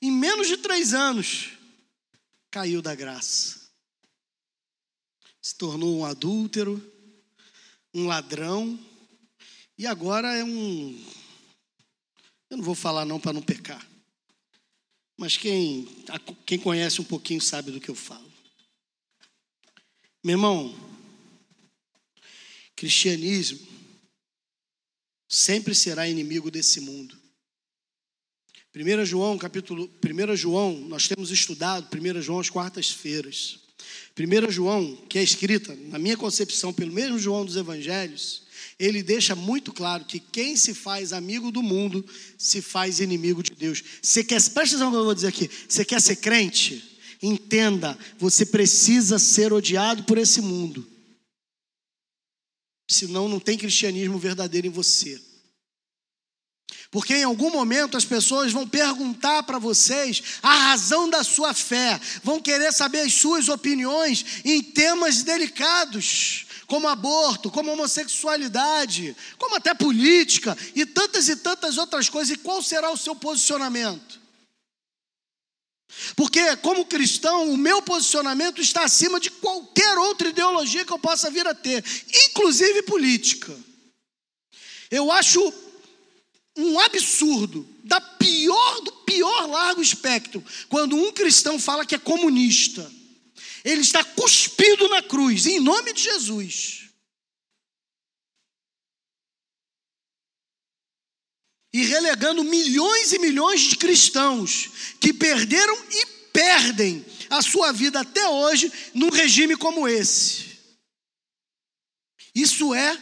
em menos de três anos, caiu da graça. Se tornou um adúltero, um ladrão, e agora é um. Eu não vou falar não para não pecar. Mas quem, quem conhece um pouquinho sabe do que eu falo. Meu irmão, cristianismo sempre será inimigo desse mundo. 1 João, capítulo 1 João, nós temos estudado 1 João às quartas-feiras. 1 João, que é escrita, na minha concepção, pelo mesmo João dos Evangelhos, ele deixa muito claro que quem se faz amigo do mundo se faz inimigo de Deus. Você quer, presta atenção no que eu vou dizer aqui. Você quer ser crente? Entenda, você precisa ser odiado por esse mundo. Senão não tem cristianismo verdadeiro em você. Porque em algum momento as pessoas vão perguntar para vocês a razão da sua fé, vão querer saber as suas opiniões em temas delicados, como aborto, como homossexualidade, como até política e tantas e tantas outras coisas. E qual será o seu posicionamento? Porque, como cristão, o meu posicionamento está acima de qualquer outra ideologia que eu possa vir a ter, inclusive política. Eu acho um absurdo da pior do pior largo espectro quando um cristão fala que é comunista. Ele está cuspido na cruz em nome de Jesus. E relegando milhões e milhões de cristãos que perderam e perdem a sua vida até hoje num regime como esse. Isso é,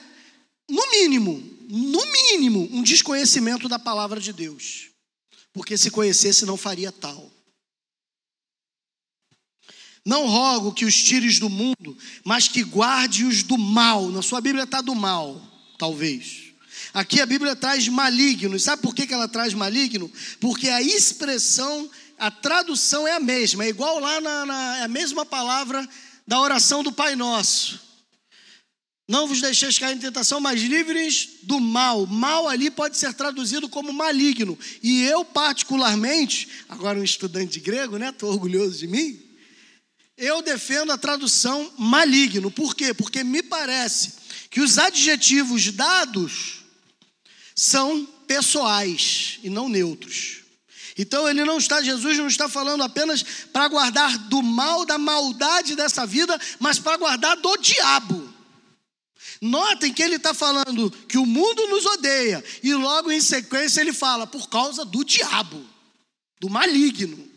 no mínimo, no mínimo, um desconhecimento da palavra de Deus. Porque se conhecesse, não faria tal. Não rogo que os tires do mundo, mas que guarde-os do mal. Na sua Bíblia está do mal, talvez. Aqui a Bíblia traz maligno. Sabe por que ela traz maligno? Porque a expressão, a tradução é a mesma, é igual lá na, na é a mesma palavra da oração do Pai Nosso. Não vos deixeis cair em tentação, mas livres do mal. Mal ali pode ser traduzido como maligno. E eu, particularmente, agora um estudante de grego, né? Estou orgulhoso de mim. Eu defendo a tradução maligno. Por quê? Porque me parece que os adjetivos dados são pessoais e não neutros. Então ele não está, Jesus não está falando apenas para guardar do mal, da maldade dessa vida, mas para guardar do diabo. Notem que ele está falando que o mundo nos odeia, e logo em sequência ele fala, por causa do diabo, do maligno.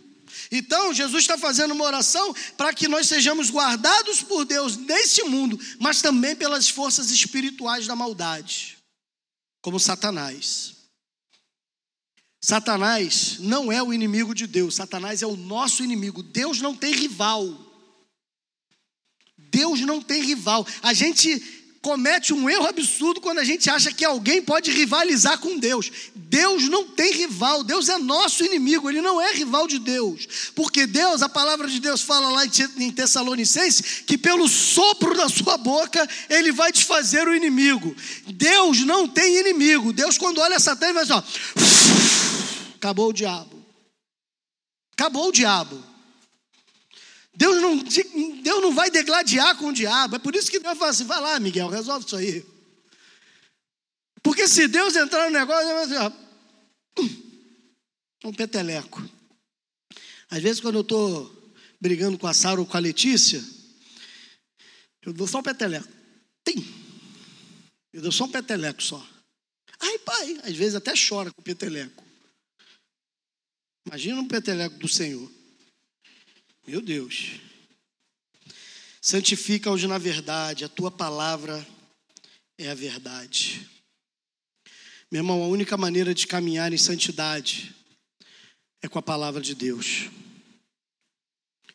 Então, Jesus está fazendo uma oração para que nós sejamos guardados por Deus nesse mundo, mas também pelas forças espirituais da maldade, como Satanás. Satanás não é o inimigo de Deus, Satanás é o nosso inimigo. Deus não tem rival. Deus não tem rival. A gente comete um erro absurdo quando a gente acha que alguém pode rivalizar com Deus. Deus não tem rival, Deus é nosso inimigo, ele não é rival de Deus. Porque Deus, a palavra de Deus fala lá em Tessalonicenses, que pelo sopro da sua boca ele vai desfazer o inimigo. Deus não tem inimigo. Deus, quando olha ele vai assim: ó, acabou o diabo. Acabou o diabo. Deus não, Deus não vai degladiar com o diabo. É por isso que Deus fala assim: vai lá, Miguel, resolve isso aí. Porque se Deus entrar no negócio, vai assim, ó, um peteleco. Às vezes, quando eu estou brigando com a Sara ou com a Letícia, eu dou só um peteleco. Tem. Eu dou só um peteleco só. Ai, pai, às vezes até chora com o peteleco. Imagina um peteleco do Senhor. Meu Deus. Santifica-os na verdade, a tua palavra é a verdade. Meu irmão, a única maneira de caminhar em santidade é com a palavra de Deus.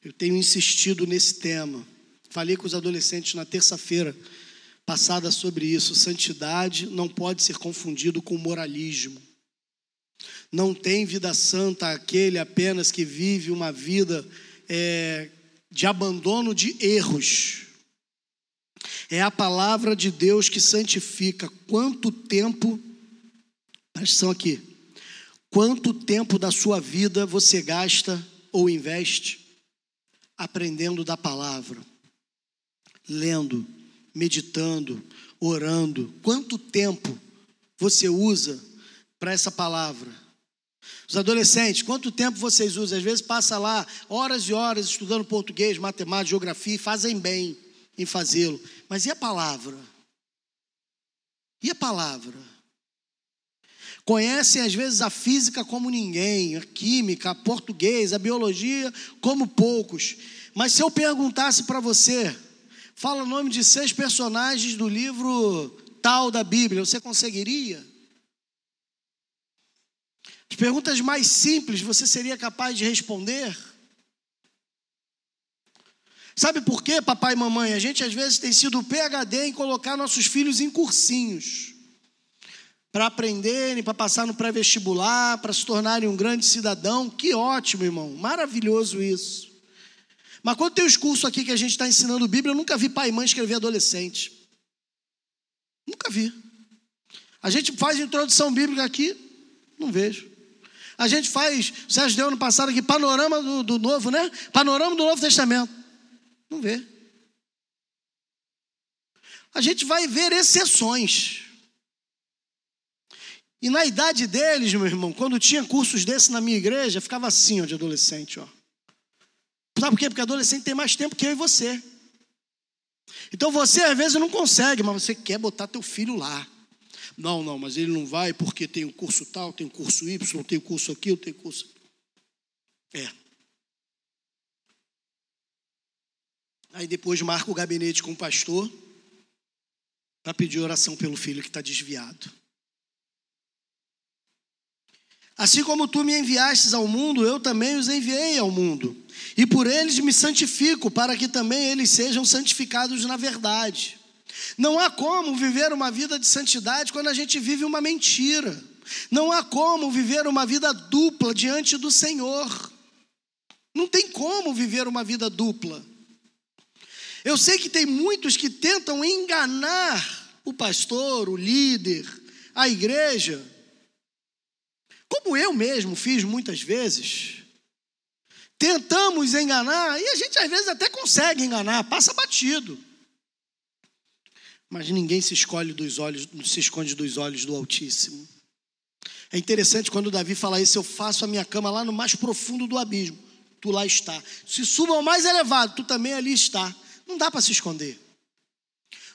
Eu tenho insistido nesse tema. Falei com os adolescentes na terça-feira passada sobre isso. Santidade não pode ser confundido com moralismo. Não tem vida santa aquele apenas que vive uma vida é, de abandono de erros. É a palavra de Deus que santifica. Quanto tempo, presta atenção aqui, quanto tempo da sua vida você gasta ou investe aprendendo da palavra, lendo, meditando, orando. Quanto tempo você usa para essa palavra? Os adolescentes, quanto tempo vocês usam? Às vezes passa lá horas e horas estudando português, matemática, geografia e fazem bem em fazê-lo. Mas e a palavra? E a palavra? Conhecem às vezes a física como ninguém, a química, a português, a biologia como poucos. Mas se eu perguntasse para você, Fala o nome de seis personagens do livro tal da Bíblia. Você conseguiria? As perguntas mais simples você seria capaz de responder? Sabe por quê, papai e mamãe? A gente às vezes tem sido PHD em colocar nossos filhos em cursinhos para aprenderem, para passar no pré-vestibular, para se tornarem um grande cidadão. Que ótimo, irmão, maravilhoso isso. Mas quando tem os cursos aqui que a gente está ensinando Bíblia, eu nunca vi pai e mãe escrever adolescente. Nunca vi. A gente faz introdução bíblica aqui, não vejo. A gente faz, o Sérgio deu ano passado aqui, panorama do, do Novo, né? Panorama do Novo Testamento. Não vê. A gente vai ver exceções. E na idade deles, meu irmão, quando tinha cursos desses na minha igreja, ficava assim, ó, de adolescente, ó. Sabe por quê? Porque adolescente tem mais tempo que eu e você. Então você às vezes não consegue, mas você quer botar teu filho lá. Não, não, mas ele não vai porque tem o um curso tal, tem o um curso Y, tem o curso aquilo, tem curso. É. Aí depois marca o gabinete com o pastor para pedir oração pelo filho que está desviado. Assim como tu me enviastes ao mundo, eu também os enviei ao mundo. E por eles me santifico, para que também eles sejam santificados na verdade. Não há como viver uma vida de santidade quando a gente vive uma mentira. Não há como viver uma vida dupla diante do Senhor. Não tem como viver uma vida dupla. Eu sei que tem muitos que tentam enganar o pastor, o líder, a igreja como eu mesmo fiz muitas vezes, tentamos enganar, e a gente às vezes até consegue enganar, passa batido. Mas ninguém se escolhe dos olhos, se esconde dos olhos do Altíssimo. É interessante quando Davi fala isso, eu faço a minha cama lá no mais profundo do abismo. Tu lá está. Se suba ao mais elevado, tu também ali está. Não dá para se esconder.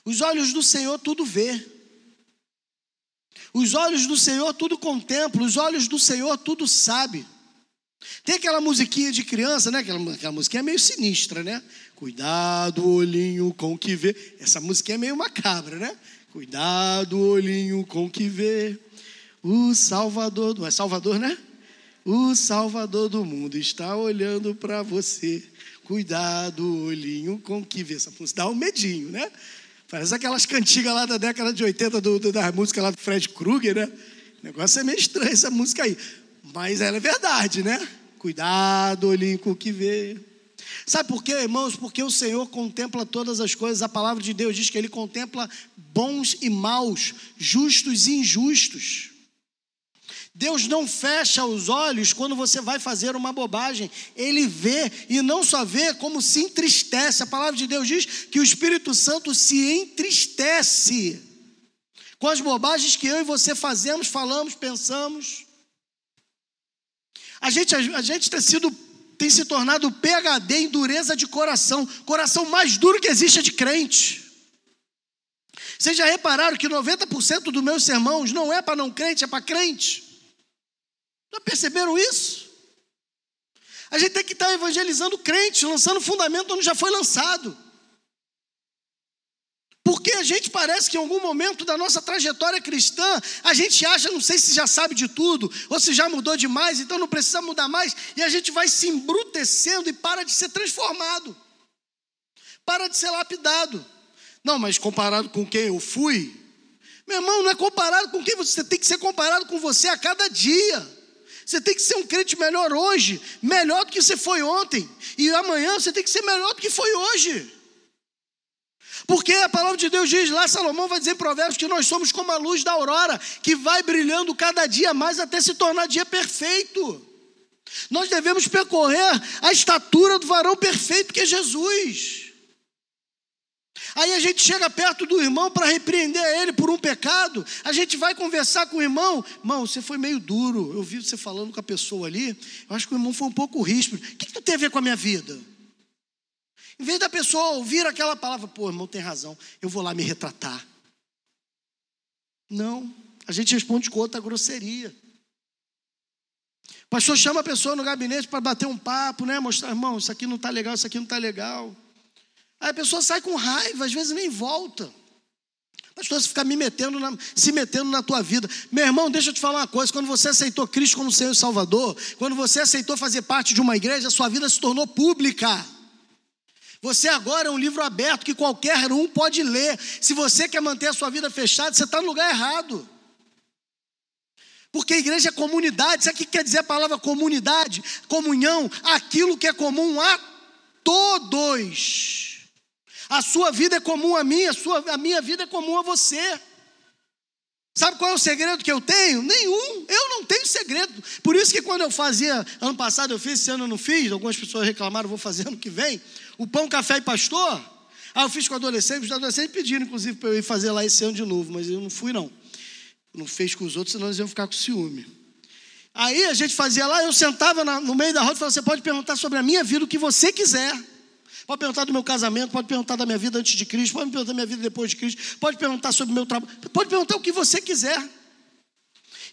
Os olhos do Senhor tudo vê. Os olhos do Senhor tudo contempla, os olhos do Senhor tudo sabe. Tem aquela musiquinha de criança, né? Aquela, aquela musiquinha meio sinistra, né? Cuidado, olhinho com que vê. Essa musiquinha é meio macabra, né? Cuidado, olhinho com que vê. O Salvador, do... é Salvador, né? O Salvador do mundo está olhando para você. Cuidado, olhinho com que vê. Essa música dá um medinho, né? Parece aquelas cantigas lá da década de 80 do, do, da música lá do Fred Krueger, né? O negócio é meio estranho essa música aí. Mas ela é verdade, né? Cuidado, olhinho com que vê. Sabe por quê, irmãos? Porque o Senhor contempla todas as coisas. A palavra de Deus diz que Ele contempla bons e maus, justos e injustos. Deus não fecha os olhos quando você vai fazer uma bobagem. Ele vê e não só vê, como se entristece. A palavra de Deus diz que o Espírito Santo se entristece com as bobagens que eu e você fazemos, falamos, pensamos. A gente, a, gente tem, sido, tem se tornado PHD em dureza de coração. Coração mais duro que existe é de crente. Vocês já repararam que 90% dos meus sermãos não é para não crente, é para crente? Já perceberam isso? A gente tem que estar evangelizando crente, lançando fundamento onde já foi lançado. Porque a gente parece que em algum momento da nossa trajetória cristã, a gente acha, não sei se já sabe de tudo, ou se já mudou demais, então não precisa mudar mais, e a gente vai se embrutecendo e para de ser transformado, para de ser lapidado. Não, mas comparado com quem eu fui, meu irmão, não é comparado com quem você tem que ser comparado com você a cada dia. Você tem que ser um crente melhor hoje, melhor do que você foi ontem. E amanhã você tem que ser melhor do que foi hoje. Porque a palavra de Deus diz lá, Salomão vai dizer em Provérbios que nós somos como a luz da aurora, que vai brilhando cada dia mais até se tornar dia perfeito. Nós devemos percorrer a estatura do varão perfeito que é Jesus. Aí a gente chega perto do irmão para repreender ele por um pecado. A gente vai conversar com o irmão. Irmão, você foi meio duro. Eu vi você falando com a pessoa ali. Eu acho que o irmão foi um pouco ríspido. O que, que tu tem a ver com a minha vida? Em vez da pessoa ouvir aquela palavra, pô, irmão, tem razão. Eu vou lá me retratar. Não. A gente responde com outra grosseria. O pastor chama a pessoa no gabinete para bater um papo, né? Mostrar, irmão, isso aqui não está legal, isso aqui não está legal. Aí a pessoa sai com raiva, às vezes nem volta. Pastor, você fica me metendo na, se metendo na tua vida. Meu irmão, deixa eu te falar uma coisa: quando você aceitou Cristo como Senhor e Salvador, quando você aceitou fazer parte de uma igreja, a sua vida se tornou pública. Você agora é um livro aberto que qualquer um pode ler. Se você quer manter a sua vida fechada, você está no lugar errado. Porque a igreja é comunidade. Sabe o que quer dizer a palavra comunidade? Comunhão, aquilo que é comum a todos. A sua vida é comum a mim, a, sua, a minha vida é comum a você. Sabe qual é o segredo que eu tenho? Nenhum. Eu não tenho segredo. Por isso que quando eu fazia, ano passado eu fiz, esse ano eu não fiz, algumas pessoas reclamaram, vou fazer ano que vem, o pão, café e pastor. Ah, eu fiz com adolescentes, os adolescentes pediram, inclusive, para eu ir fazer lá esse ano de novo, mas eu não fui, não. Não fez com os outros, senão eles iam ficar com ciúme. Aí a gente fazia lá, eu sentava no meio da roda e falava: você pode perguntar sobre a minha vida o que você quiser. Pode perguntar do meu casamento, pode perguntar da minha vida antes de Cristo, pode perguntar da minha vida depois de Cristo, pode perguntar sobre o meu trabalho, pode perguntar o que você quiser.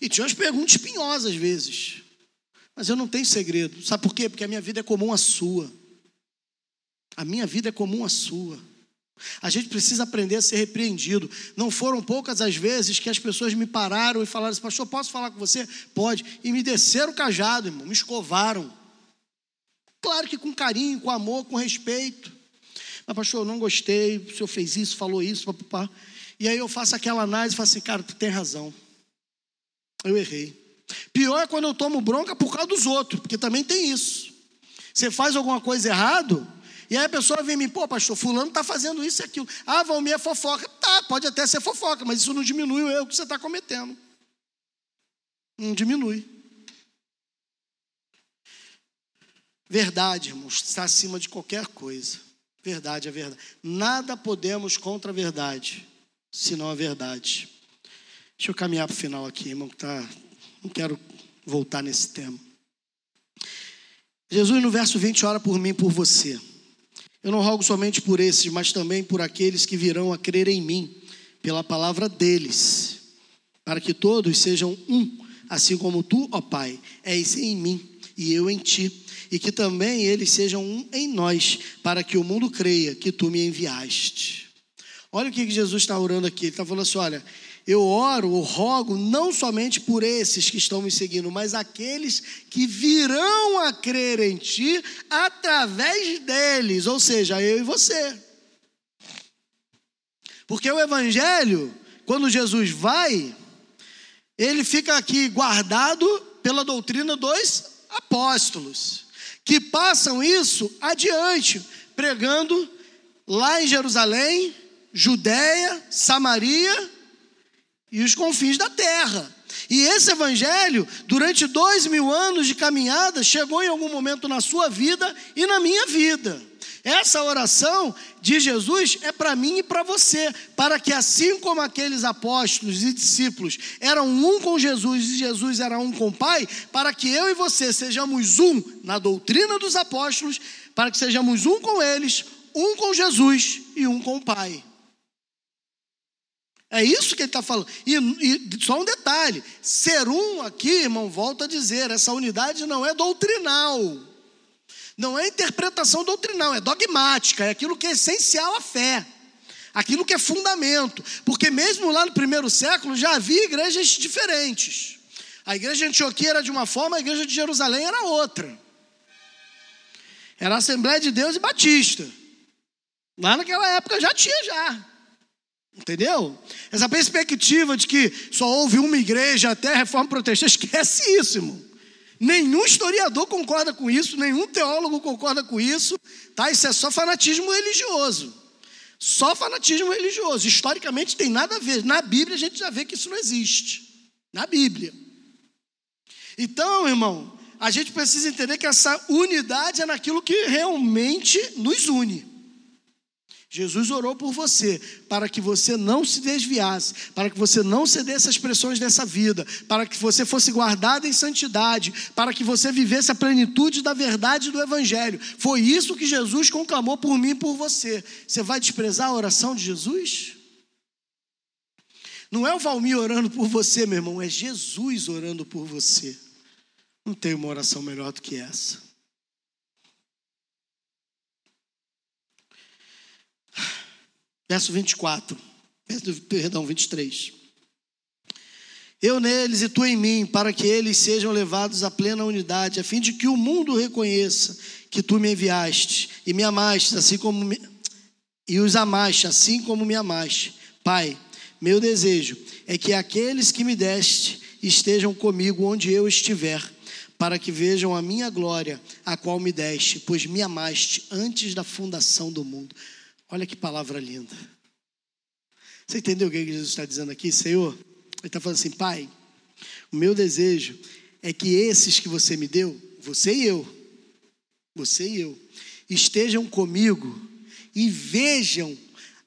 E tinha umas perguntas espinhosas às vezes. Mas eu não tenho segredo. Sabe por quê? Porque a minha vida é comum à sua. A minha vida é comum à sua. A gente precisa aprender a ser repreendido. Não foram poucas as vezes que as pessoas me pararam e falaram assim: Pastor, posso falar com você? Pode. E me desceram o cajado, irmão, me escovaram. Claro que com carinho, com amor, com respeito. Mas, pastor, eu não gostei, o senhor fez isso, falou isso, papapá. E aí eu faço aquela análise e falo assim, cara, tu tem razão. Eu errei. Pior é quando eu tomo bronca por causa dos outros, porque também tem isso. Você faz alguma coisa errado, e aí a pessoa vem me, pô, pastor, fulano está fazendo isso e aquilo. Ah, Valmir é fofoca. Tá, pode até ser fofoca, mas isso não diminui o erro que você está cometendo. Não diminui. Verdade, irmãos, está acima de qualquer coisa. Verdade é verdade. Nada podemos contra a verdade, senão a verdade. Deixa eu caminhar para o final aqui, irmão, que tá, não quero voltar nesse tema. Jesus, no verso 20, ora por mim e por você. Eu não rogo somente por esses, mas também por aqueles que virão a crer em mim, pela palavra deles, para que todos sejam um, assim como tu, ó Pai, és em mim e eu em ti e que também eles sejam um em nós, para que o mundo creia que tu me enviaste. Olha o que Jesus está orando aqui. Ele está falando assim: olha, eu oro, eu rogo não somente por esses que estão me seguindo, mas aqueles que virão a crer em ti através deles, ou seja, eu e você. Porque o Evangelho, quando Jesus vai, ele fica aqui guardado pela doutrina dos apóstolos que passam isso adiante, pregando lá em Jerusalém, Judéia, Samaria e os confins da terra. E esse evangelho, durante dois mil anos de caminhada, chegou em algum momento na sua vida e na minha vida. Essa oração de Jesus é para mim e para você, para que assim como aqueles apóstolos e discípulos eram um com Jesus e Jesus era um com o Pai, para que eu e você sejamos um na doutrina dos apóstolos, para que sejamos um com eles, um com Jesus e um com o Pai. É isso que ele está falando. E, e, só um detalhe: ser um aqui, irmão, volto a dizer, essa unidade não é doutrinal. Não é interpretação doutrinal, é dogmática, é aquilo que é essencial à fé, aquilo que é fundamento. Porque mesmo lá no primeiro século já havia igrejas diferentes. A igreja de Antioquia era de uma forma, a igreja de Jerusalém era outra. Era a Assembleia de Deus e Batista. Lá naquela época já tinha já. Entendeu? Essa perspectiva de que só houve uma igreja até a reforma protestante, esquece isso, irmão. Nenhum historiador concorda com isso, nenhum teólogo concorda com isso, tá? Isso é só fanatismo religioso. Só fanatismo religioso. Historicamente tem nada a ver. Na Bíblia a gente já vê que isso não existe. Na Bíblia. Então, irmão, a gente precisa entender que essa unidade é naquilo que realmente nos une. Jesus orou por você, para que você não se desviasse, para que você não cedesse às pressões dessa vida, para que você fosse guardado em santidade, para que você vivesse a plenitude da verdade do Evangelho. Foi isso que Jesus conclamou por mim e por você. Você vai desprezar a oração de Jesus? Não é o Valmir orando por você, meu irmão, é Jesus orando por você. Não tem uma oração melhor do que essa. Verso 24, perdão, 23. Eu neles e tu em mim, para que eles sejam levados à plena unidade, a fim de que o mundo reconheça que tu me enviaste e me amaste, assim como me, e os amaste, assim como me amaste. Pai, meu desejo é que aqueles que me deste estejam comigo onde eu estiver, para que vejam a minha glória, a qual me deste, pois me amaste antes da fundação do mundo. Olha que palavra linda. Você entendeu o que Jesus está dizendo aqui, Senhor? Ele está falando assim, Pai, o meu desejo é que esses que você me deu, você e eu, você e eu, estejam comigo e vejam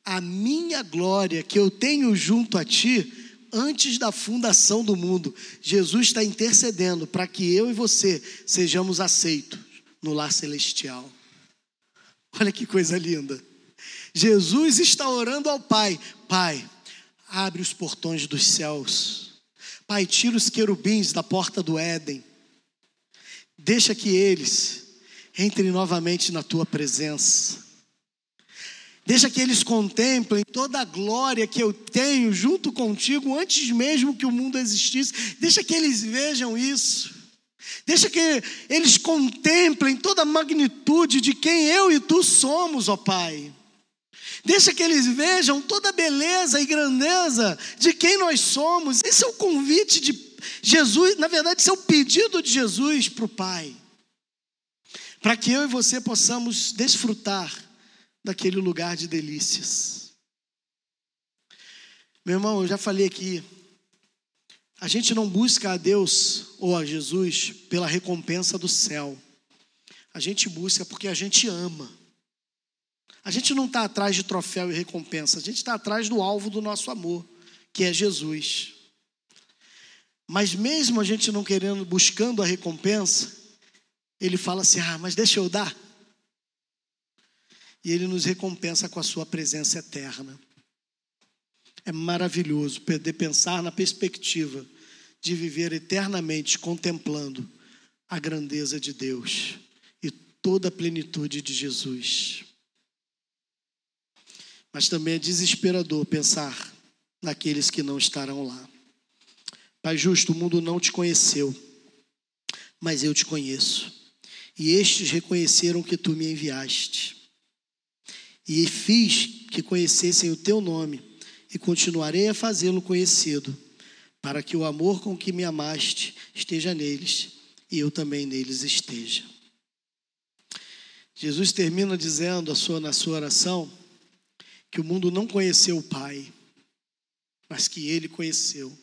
a minha glória que eu tenho junto a ti antes da fundação do mundo. Jesus está intercedendo para que eu e você sejamos aceitos no lar celestial. Olha que coisa linda. Jesus está orando ao Pai: Pai, abre os portões dos céus. Pai, tira os querubins da porta do Éden. Deixa que eles entrem novamente na tua presença. Deixa que eles contemplem toda a glória que eu tenho junto contigo antes mesmo que o mundo existisse. Deixa que eles vejam isso. Deixa que eles contemplem toda a magnitude de quem eu e tu somos, ó Pai. Deixa que eles vejam toda a beleza e grandeza de quem nós somos. Esse é o convite de Jesus, na verdade, esse é o pedido de Jesus para o Pai. Para que eu e você possamos desfrutar daquele lugar de delícias. Meu irmão, eu já falei aqui, a gente não busca a Deus ou a Jesus pela recompensa do céu. A gente busca porque a gente ama. A gente não está atrás de troféu e recompensa, a gente está atrás do alvo do nosso amor, que é Jesus. Mas mesmo a gente não querendo, buscando a recompensa, ele fala assim: ah, mas deixa eu dar. E ele nos recompensa com a sua presença eterna. É maravilhoso poder pensar na perspectiva de viver eternamente contemplando a grandeza de Deus e toda a plenitude de Jesus. Mas também é desesperador pensar naqueles que não estarão lá. Pai justo, o mundo não te conheceu, mas eu te conheço. E estes reconheceram que tu me enviaste. E fiz que conhecessem o teu nome, e continuarei a fazê-lo conhecido, para que o amor com que me amaste esteja neles e eu também neles esteja. Jesus termina dizendo a sua, na sua oração que o mundo não conheceu o Pai, mas que ele conheceu.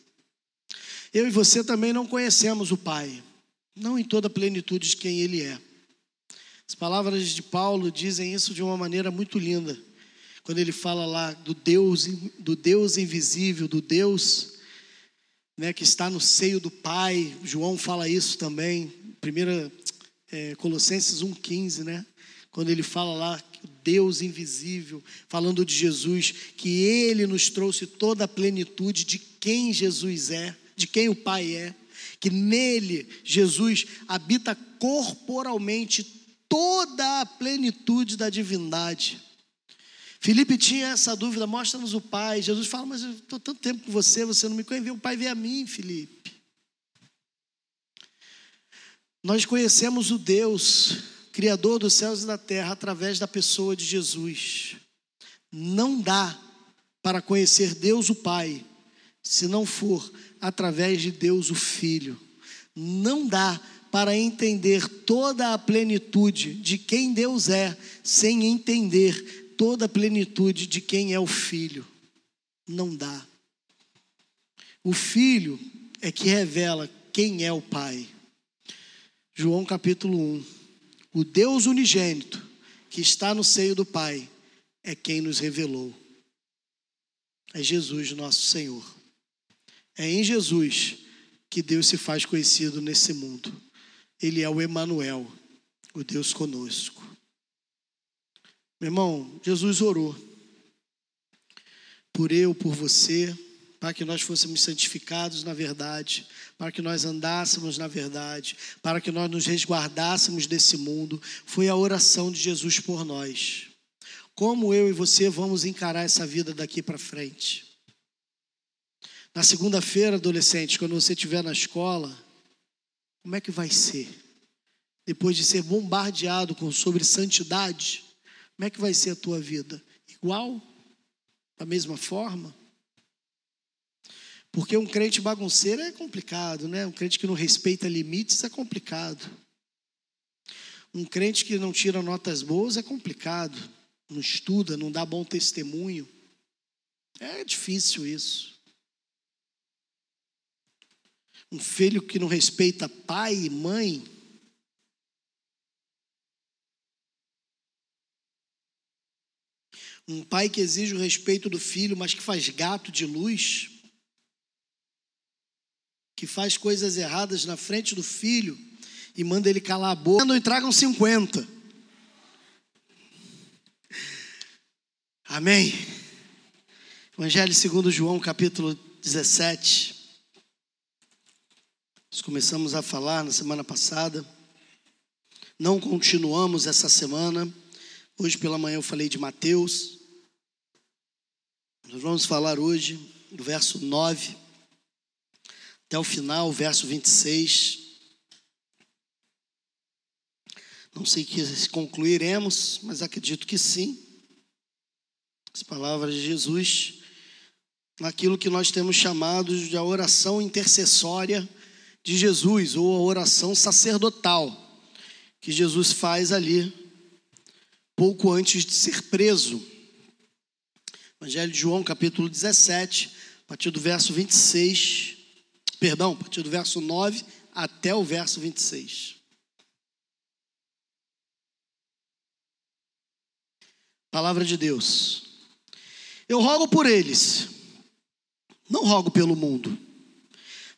Eu e você também não conhecemos o Pai, não em toda a plenitude de quem Ele é. As palavras de Paulo dizem isso de uma maneira muito linda, quando ele fala lá do Deus, do Deus invisível, do Deus né, que está no seio do Pai. João fala isso também, primeira é, Colossenses 1,15, né? Quando ele fala lá, Deus invisível, falando de Jesus, que Ele nos trouxe toda a plenitude de quem Jesus é, de quem o Pai é, que nele, Jesus, habita corporalmente toda a plenitude da divindade. Felipe tinha essa dúvida, mostra-nos o Pai. Jesus fala, mas eu estou tanto tempo com você, você não me conhece. O Pai veio a mim, Felipe. Nós conhecemos o Deus, Criador dos céus e da terra, através da pessoa de Jesus. Não dá para conhecer Deus o Pai, se não for através de Deus o Filho. Não dá para entender toda a plenitude de quem Deus é, sem entender toda a plenitude de quem é o filho. Não dá. O filho é que revela quem é o pai. João capítulo 1. O Deus unigênito que está no seio do Pai é quem nos revelou. É Jesus, nosso Senhor. É em Jesus que Deus se faz conhecido nesse mundo. Ele é o Emanuel, o Deus conosco. Meu irmão, Jesus orou por eu, por você, para que nós fôssemos santificados na verdade, para que nós andássemos na verdade, para que nós nos resguardássemos desse mundo. Foi a oração de Jesus por nós. Como eu e você vamos encarar essa vida daqui para frente? Na segunda-feira, adolescente, quando você estiver na escola, como é que vai ser? Depois de ser bombardeado com sobre santidade, como é que vai ser a tua vida? Igual? Da mesma forma? Porque um crente bagunceiro é complicado, né? Um crente que não respeita limites é complicado. Um crente que não tira notas boas é complicado. Não estuda, não dá bom testemunho. É difícil isso. Um filho que não respeita pai e mãe Um pai que exige o respeito do filho, mas que faz gato de luz, que faz coisas erradas na frente do filho e manda ele calar a boca. E tragam 50. Amém. Evangelho segundo João, capítulo 17. Nós começamos a falar na semana passada. Não continuamos essa semana. Hoje pela manhã eu falei de Mateus. Nós vamos falar hoje do verso 9 até o final, verso 26. Não sei se concluiremos, mas acredito que sim. As palavras de Jesus, naquilo que nós temos chamado de a oração intercessória de Jesus, ou a oração sacerdotal, que Jesus faz ali pouco antes de ser preso. Evangelho de João, capítulo 17, a partir do verso 26, perdão, a partir do verso 9 até o verso 26. Palavra de Deus. Eu rogo por eles, não rogo pelo mundo,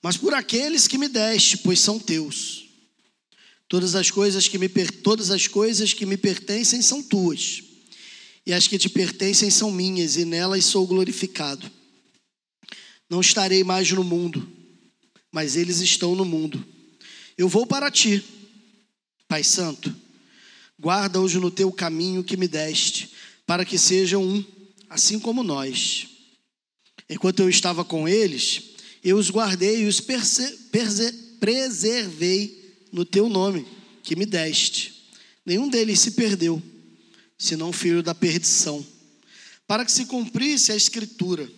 mas por aqueles que me deste, pois são teus. Todas as coisas que me todas as coisas que me pertencem são tuas. E as que te pertencem são minhas, e nelas sou glorificado. Não estarei mais no mundo, mas eles estão no mundo. Eu vou para ti, Pai Santo. Guarda-os no teu caminho que me deste, para que sejam um, assim como nós. Enquanto eu estava com eles, eu os guardei e os preservei no teu nome que me deste. Nenhum deles se perdeu, senão o filho da perdição, para que se cumprisse a escritura.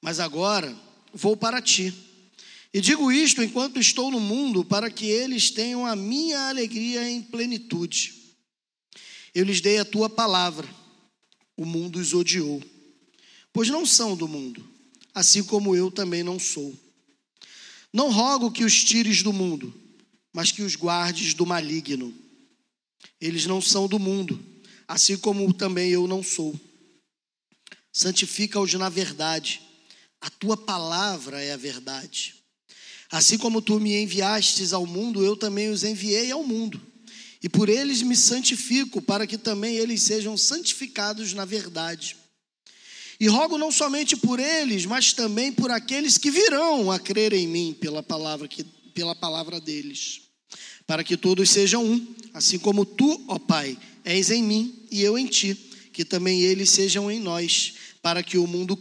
Mas agora vou para ti. E digo isto enquanto estou no mundo, para que eles tenham a minha alegria em plenitude. Eu lhes dei a tua palavra, o mundo os odiou, pois não são do mundo, assim como eu também não sou. Não rogo que os tires do mundo, mas que os guardes do maligno. Eles não são do mundo, assim como também eu não sou. Santifica-os na verdade. A tua palavra é a verdade. Assim como tu me enviastes ao mundo, eu também os enviei ao mundo. E por eles me santifico, para que também eles sejam santificados na verdade. E rogo não somente por eles, mas também por aqueles que virão a crer em mim pela palavra, que, pela palavra deles, para que todos sejam um, assim como tu, ó Pai, és em mim e eu em ti, que também eles sejam em nós, para que o mundo